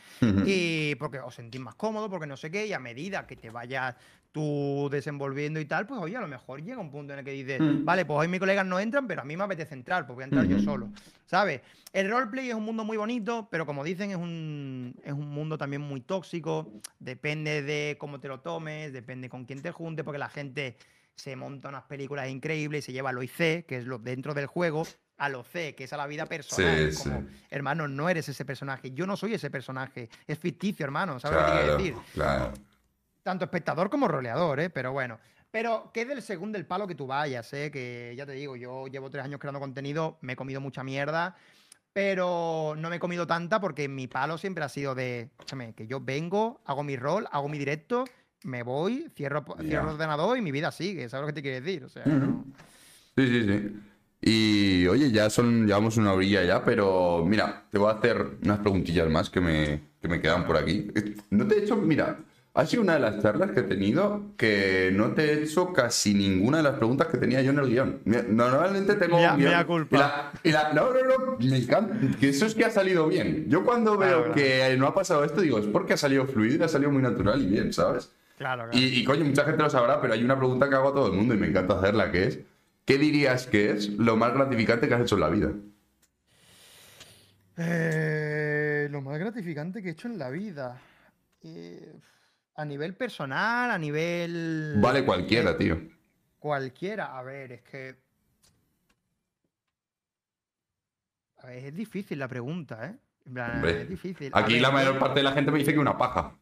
Y porque os sentís más cómodo, porque no sé qué, y a medida que te vayas tú desenvolviendo y tal, pues oye, a lo mejor llega un punto en el que dices, Mm. vale, pues hoy mis colegas no entran, pero a mí me apetece entrar, pues voy a entrar yo Ujú. solo, ¿sabes? El roleplay es un mundo muy bonito, pero como dicen, es un, es un mundo también muy tóxico, depende de cómo te lo tomes, depende con quién te juntes, porque la gente se monta unas películas increíbles y se lleva lo IC, que es lo dentro del juego, a lo C, que es a la vida personal. Sí, como, sí. hermano, no eres ese personaje, yo no soy ese personaje, es ficticio, hermano, ¿sabes lo que Claro, quiero decir? claro. Tanto espectador como roleador, ¿eh? Pero bueno. Pero que del segundo el palo que tú vayas, ¿eh? Que ya te digo, yo llevo tres años creando contenido, me he comido mucha mierda, pero no me he comido tanta porque mi palo siempre ha sido de, escúchame, que yo vengo, hago mi rol, hago mi directo, me voy, cierro, cierro el ordenador y mi vida sigue, ¿sabes lo que te quiero decir? O sea, no- Sí, sí, sí. Y oye, ya son, llevamos una orilla ya, pero mira, te voy a hacer unas preguntillas más que me, que me quedan por aquí. [LAUGHS] No te he hecho, mira, ha sido una de las charlas que he tenido que no te he hecho casi ninguna de las preguntas que tenía yo en el guion. Normalmente tengo Mea- un guion. mea culpa. Y la, y la- no, no, no, me encanta. Que eso es que ha salido bien. Yo cuando veo Claro, claro. que no ha pasado esto, digo, es porque ha salido fluido y ha salido muy natural y bien, ¿sabes? Claro, claro. Y, y, coño, mucha gente lo sabrá, pero hay una pregunta que hago a todo el mundo y me encanta hacerla, que es, ¿qué dirías que es lo más gratificante que has hecho en la vida? Eh, lo más gratificante que he hecho en la vida. Eh, a nivel personal, a nivel. Vale cualquiera, tío. Cualquiera. A ver, es que. A ver, es difícil la pregunta, ¿eh? En plan, Hombre, es difícil. Aquí ver, la mayor yo- parte de la gente me dice que una paja.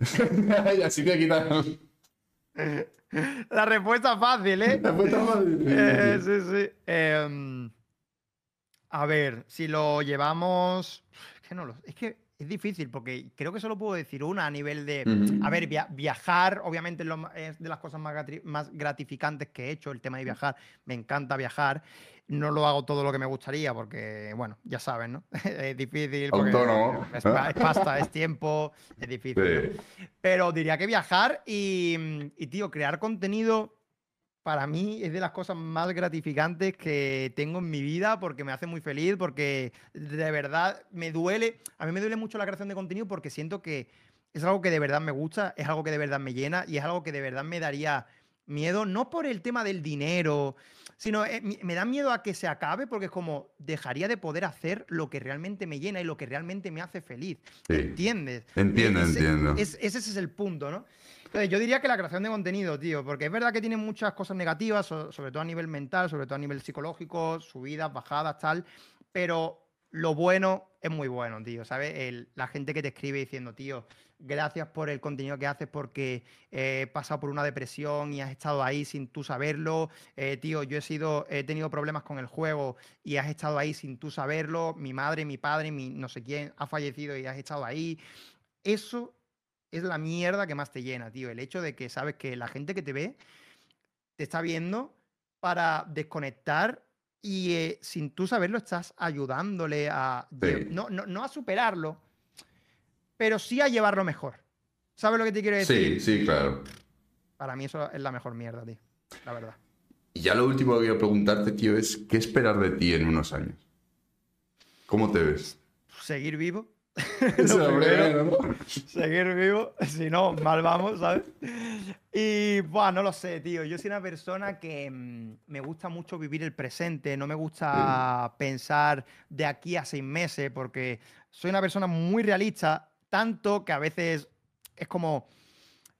[LAUGHS] y así te quitas... [LAUGHS] La respuesta fácil, ¿eh? [LAUGHS] La puta madre. Eh, sí, sí. Em, a ver, si lo llevamos. Es que no lo. Es que es difícil, porque creo que solo puedo decir una a nivel de. A ver, via- viajar, obviamente, es, de las cosas más, más gratificantes que he hecho, el tema de viajar. Me encanta viajar. No lo hago todo lo que me gustaría, porque, bueno, ya saben, ¿no? [LAUGHS] es difícil. porque Autónomo, Es, pa- es pasta, es [LAUGHS] tiempo, es difícil. Pero diría que viajar y, y, tío, crear contenido para mí es de las cosas más gratificantes que tengo en mi vida porque me hace muy feliz, porque de verdad me duele, a mí me duele mucho la creación de contenido porque siento que es algo que de verdad me gusta, es algo que de verdad me llena y es algo que de verdad me daría miedo, no por el tema del dinero, sino eh, me da miedo a que se acabe porque es como dejaría de poder hacer lo que realmente me llena y lo que realmente me hace feliz. Sí. ¿Entiendes? Entiendo, Ese- entiendo. es- ese es el punto, ¿no? Entonces, yo diría que la creación de contenido, tío, porque es verdad que tiene muchas cosas negativas, so- sobre todo a nivel mental, sobre todo a nivel psicológico, subidas, bajadas, tal, pero lo bueno es muy bueno, tío, ¿sabes? El- la gente que te escribe diciendo, tío, gracias por el contenido que haces porque he pasado por una depresión y has estado ahí sin tú saberlo, eh, tío, yo he sido, he tenido problemas con el juego y has estado ahí sin tú saberlo, mi madre, mi padre, mi no sé quién ha fallecido y has estado ahí. Eso es la mierda que más te llena, tío. El hecho de que sabes que la gente que te ve te está viendo para desconectar y eh, sin tú saberlo estás ayudándole a... Sí. No, no, no a superarlo, pero sí a llevarlo mejor. ¿Sabes lo que te quiero decir? Sí, sí, claro. Para mí eso es la mejor mierda, tío. La verdad. Y ya lo último que quiero preguntarte, tío, es ¿qué esperar de ti en unos años? ¿Cómo te ves? Seguir vivo. [LAUGHS] Primero. ¿no? seguir vivo, [LAUGHS] si no, mal vamos, ¿sabes? Y, bueno, no lo sé, tío. Yo soy una persona que mm, me gusta mucho vivir el presente, no me gusta pensar de aquí a seis meses, porque soy una persona muy realista, tanto que a veces es como,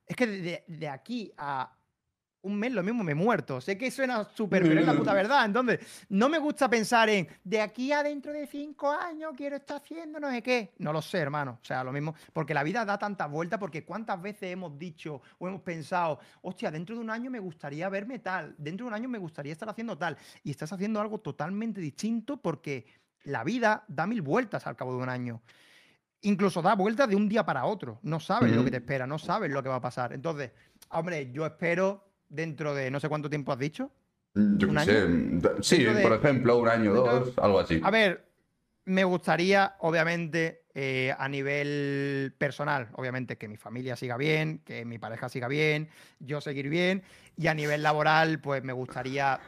es que de, de aquí a un mes lo mismo me he muerto. Sé que suena súper, pero es la puta verdad. Entonces, no me gusta pensar en de aquí a dentro de cinco años quiero estar haciendo no sé qué. No lo sé, hermano. O sea, lo mismo. Porque la vida da tantas vueltas, porque cuántas veces hemos dicho o hemos pensado, hostia, dentro de un año me gustaría verme tal, dentro de un año me gustaría estar haciendo tal. Y estás haciendo algo totalmente distinto porque la vida da mil vueltas al cabo de un año. Incluso da vueltas de un día para otro. No sabes lo que te Ujú. espera, no sabes lo que va a pasar. Entonces, Hombre, yo espero dentro de no sé cuánto tiempo has dicho. Yo ¿Un qué sé. Sí, de- por ejemplo, un año, dos, algo así. A ver, me gustaría, obviamente, eh, a nivel personal, obviamente, que mi familia siga bien, que mi pareja siga bien, yo seguir bien. Y a nivel laboral, pues me gustaría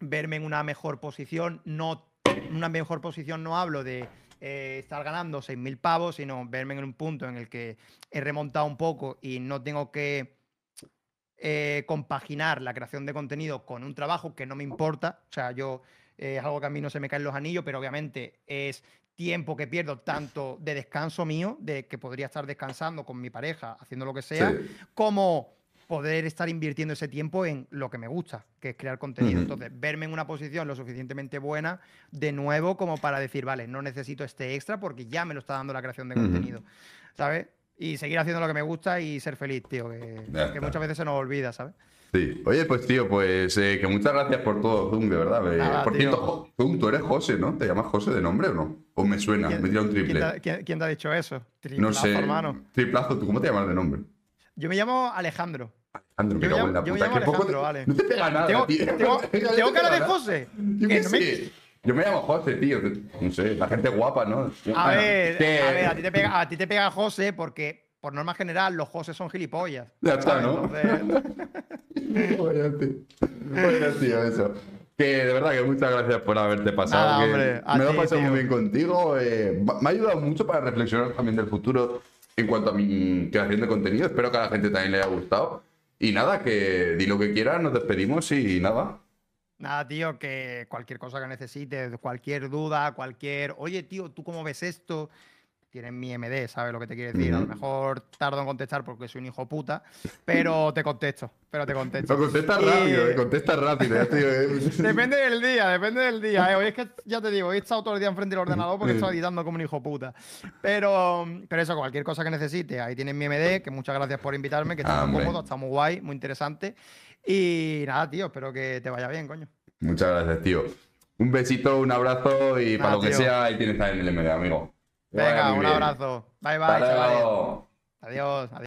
verme en una mejor posición. No, en una mejor posición no hablo de eh, estar ganando 6.000 pavos, sino verme en un punto en el que he remontado un poco y no tengo que eh, compaginar la creación de contenido con un trabajo que no me importa. O sea, yo eh, es algo que a mí no se me caen los anillos, pero obviamente es tiempo que pierdo tanto de descanso mío, de que podría estar descansando con mi pareja, haciendo lo que sea, Sí. como poder estar invirtiendo ese tiempo en lo que me gusta, que es crear contenido. Entonces, verme en una posición lo suficientemente buena de nuevo como para decir, vale, no necesito este extra porque ya me lo está dando la creación de contenido, ¿sabes? Y seguir haciendo lo que me gusta y ser feliz, tío, que, muchas veces se nos olvida, ¿sabes? Sí. Oye, pues tío, pues eh, que muchas gracias por todo, Zoom, de verdad. Eh, Nada, por cierto, Zoom, tú eres José, ¿no? ¿Te llamas José de nombre o no? ¿O me suena? Me tira un ¿quién triple. te, quién- quién te ha dicho eso? No Triplazo, sé. hermano. Triplazo, ¿tú cómo te llamas de nombre? Yo me llamo Alejandro. Alejandro, Yo me la llamo- yo me puta. llamo Alejandro, te- vale. No te pega nada, Tengo, tío. tengo- No te tengo cara de. [LAUGHS] José. Yo que no me-. Yo me llamo José, tío. No sé, la gente guapa, ¿no? A ver, que- a ver, a ti te pega, a ti te pega José porque, por norma general, los José son gilipollas. Ya está. ¿no? Entonces, [LAUGHS] tío. Vaya tío, eso. Que de verdad que muchas gracias por haberte pasado. Nada, hombre, me lo he pasado muy bien contigo. eh, me ha ayudado mucho para reflexionar también del futuro en cuanto a mi creación de contenido. Espero que a la gente también le haya gustado. Y nada, que di lo que quieras, nos despedimos y nada. Nada, tío, que cualquier cosa que necesites, cualquier duda, cualquier. Oye, tío, ¿tú cómo ves esto? Tienes mi MD, ¿sabes lo que te quiero decir? A lo mejor tardo en contestar porque soy un hijo puta, pero te contesto, pero te contesto. Lo contestas rápido, eh, contestas rápido, ya, tío. eh. [LAUGHS] Depende del día, depende del día. eh. Hoy es que, ya te digo, hoy he estado todo el día enfrente del ordenador porque he estado editando como un hijo puta. Pero, pero eso, cualquier cosa que necesite, ahí tienes mi MD, que muchas gracias por invitarme, que está Ah, muy cómodo, está muy guay, muy interesante. Y nada, tío, espero que te vaya bien, coño. Muchas gracias, tío. Un besito, un abrazo y para lo que sea, ahí tienes también el MD, amigo. Venga, un bien. abrazo. Bye, bye, chavales. Adiós, adiós.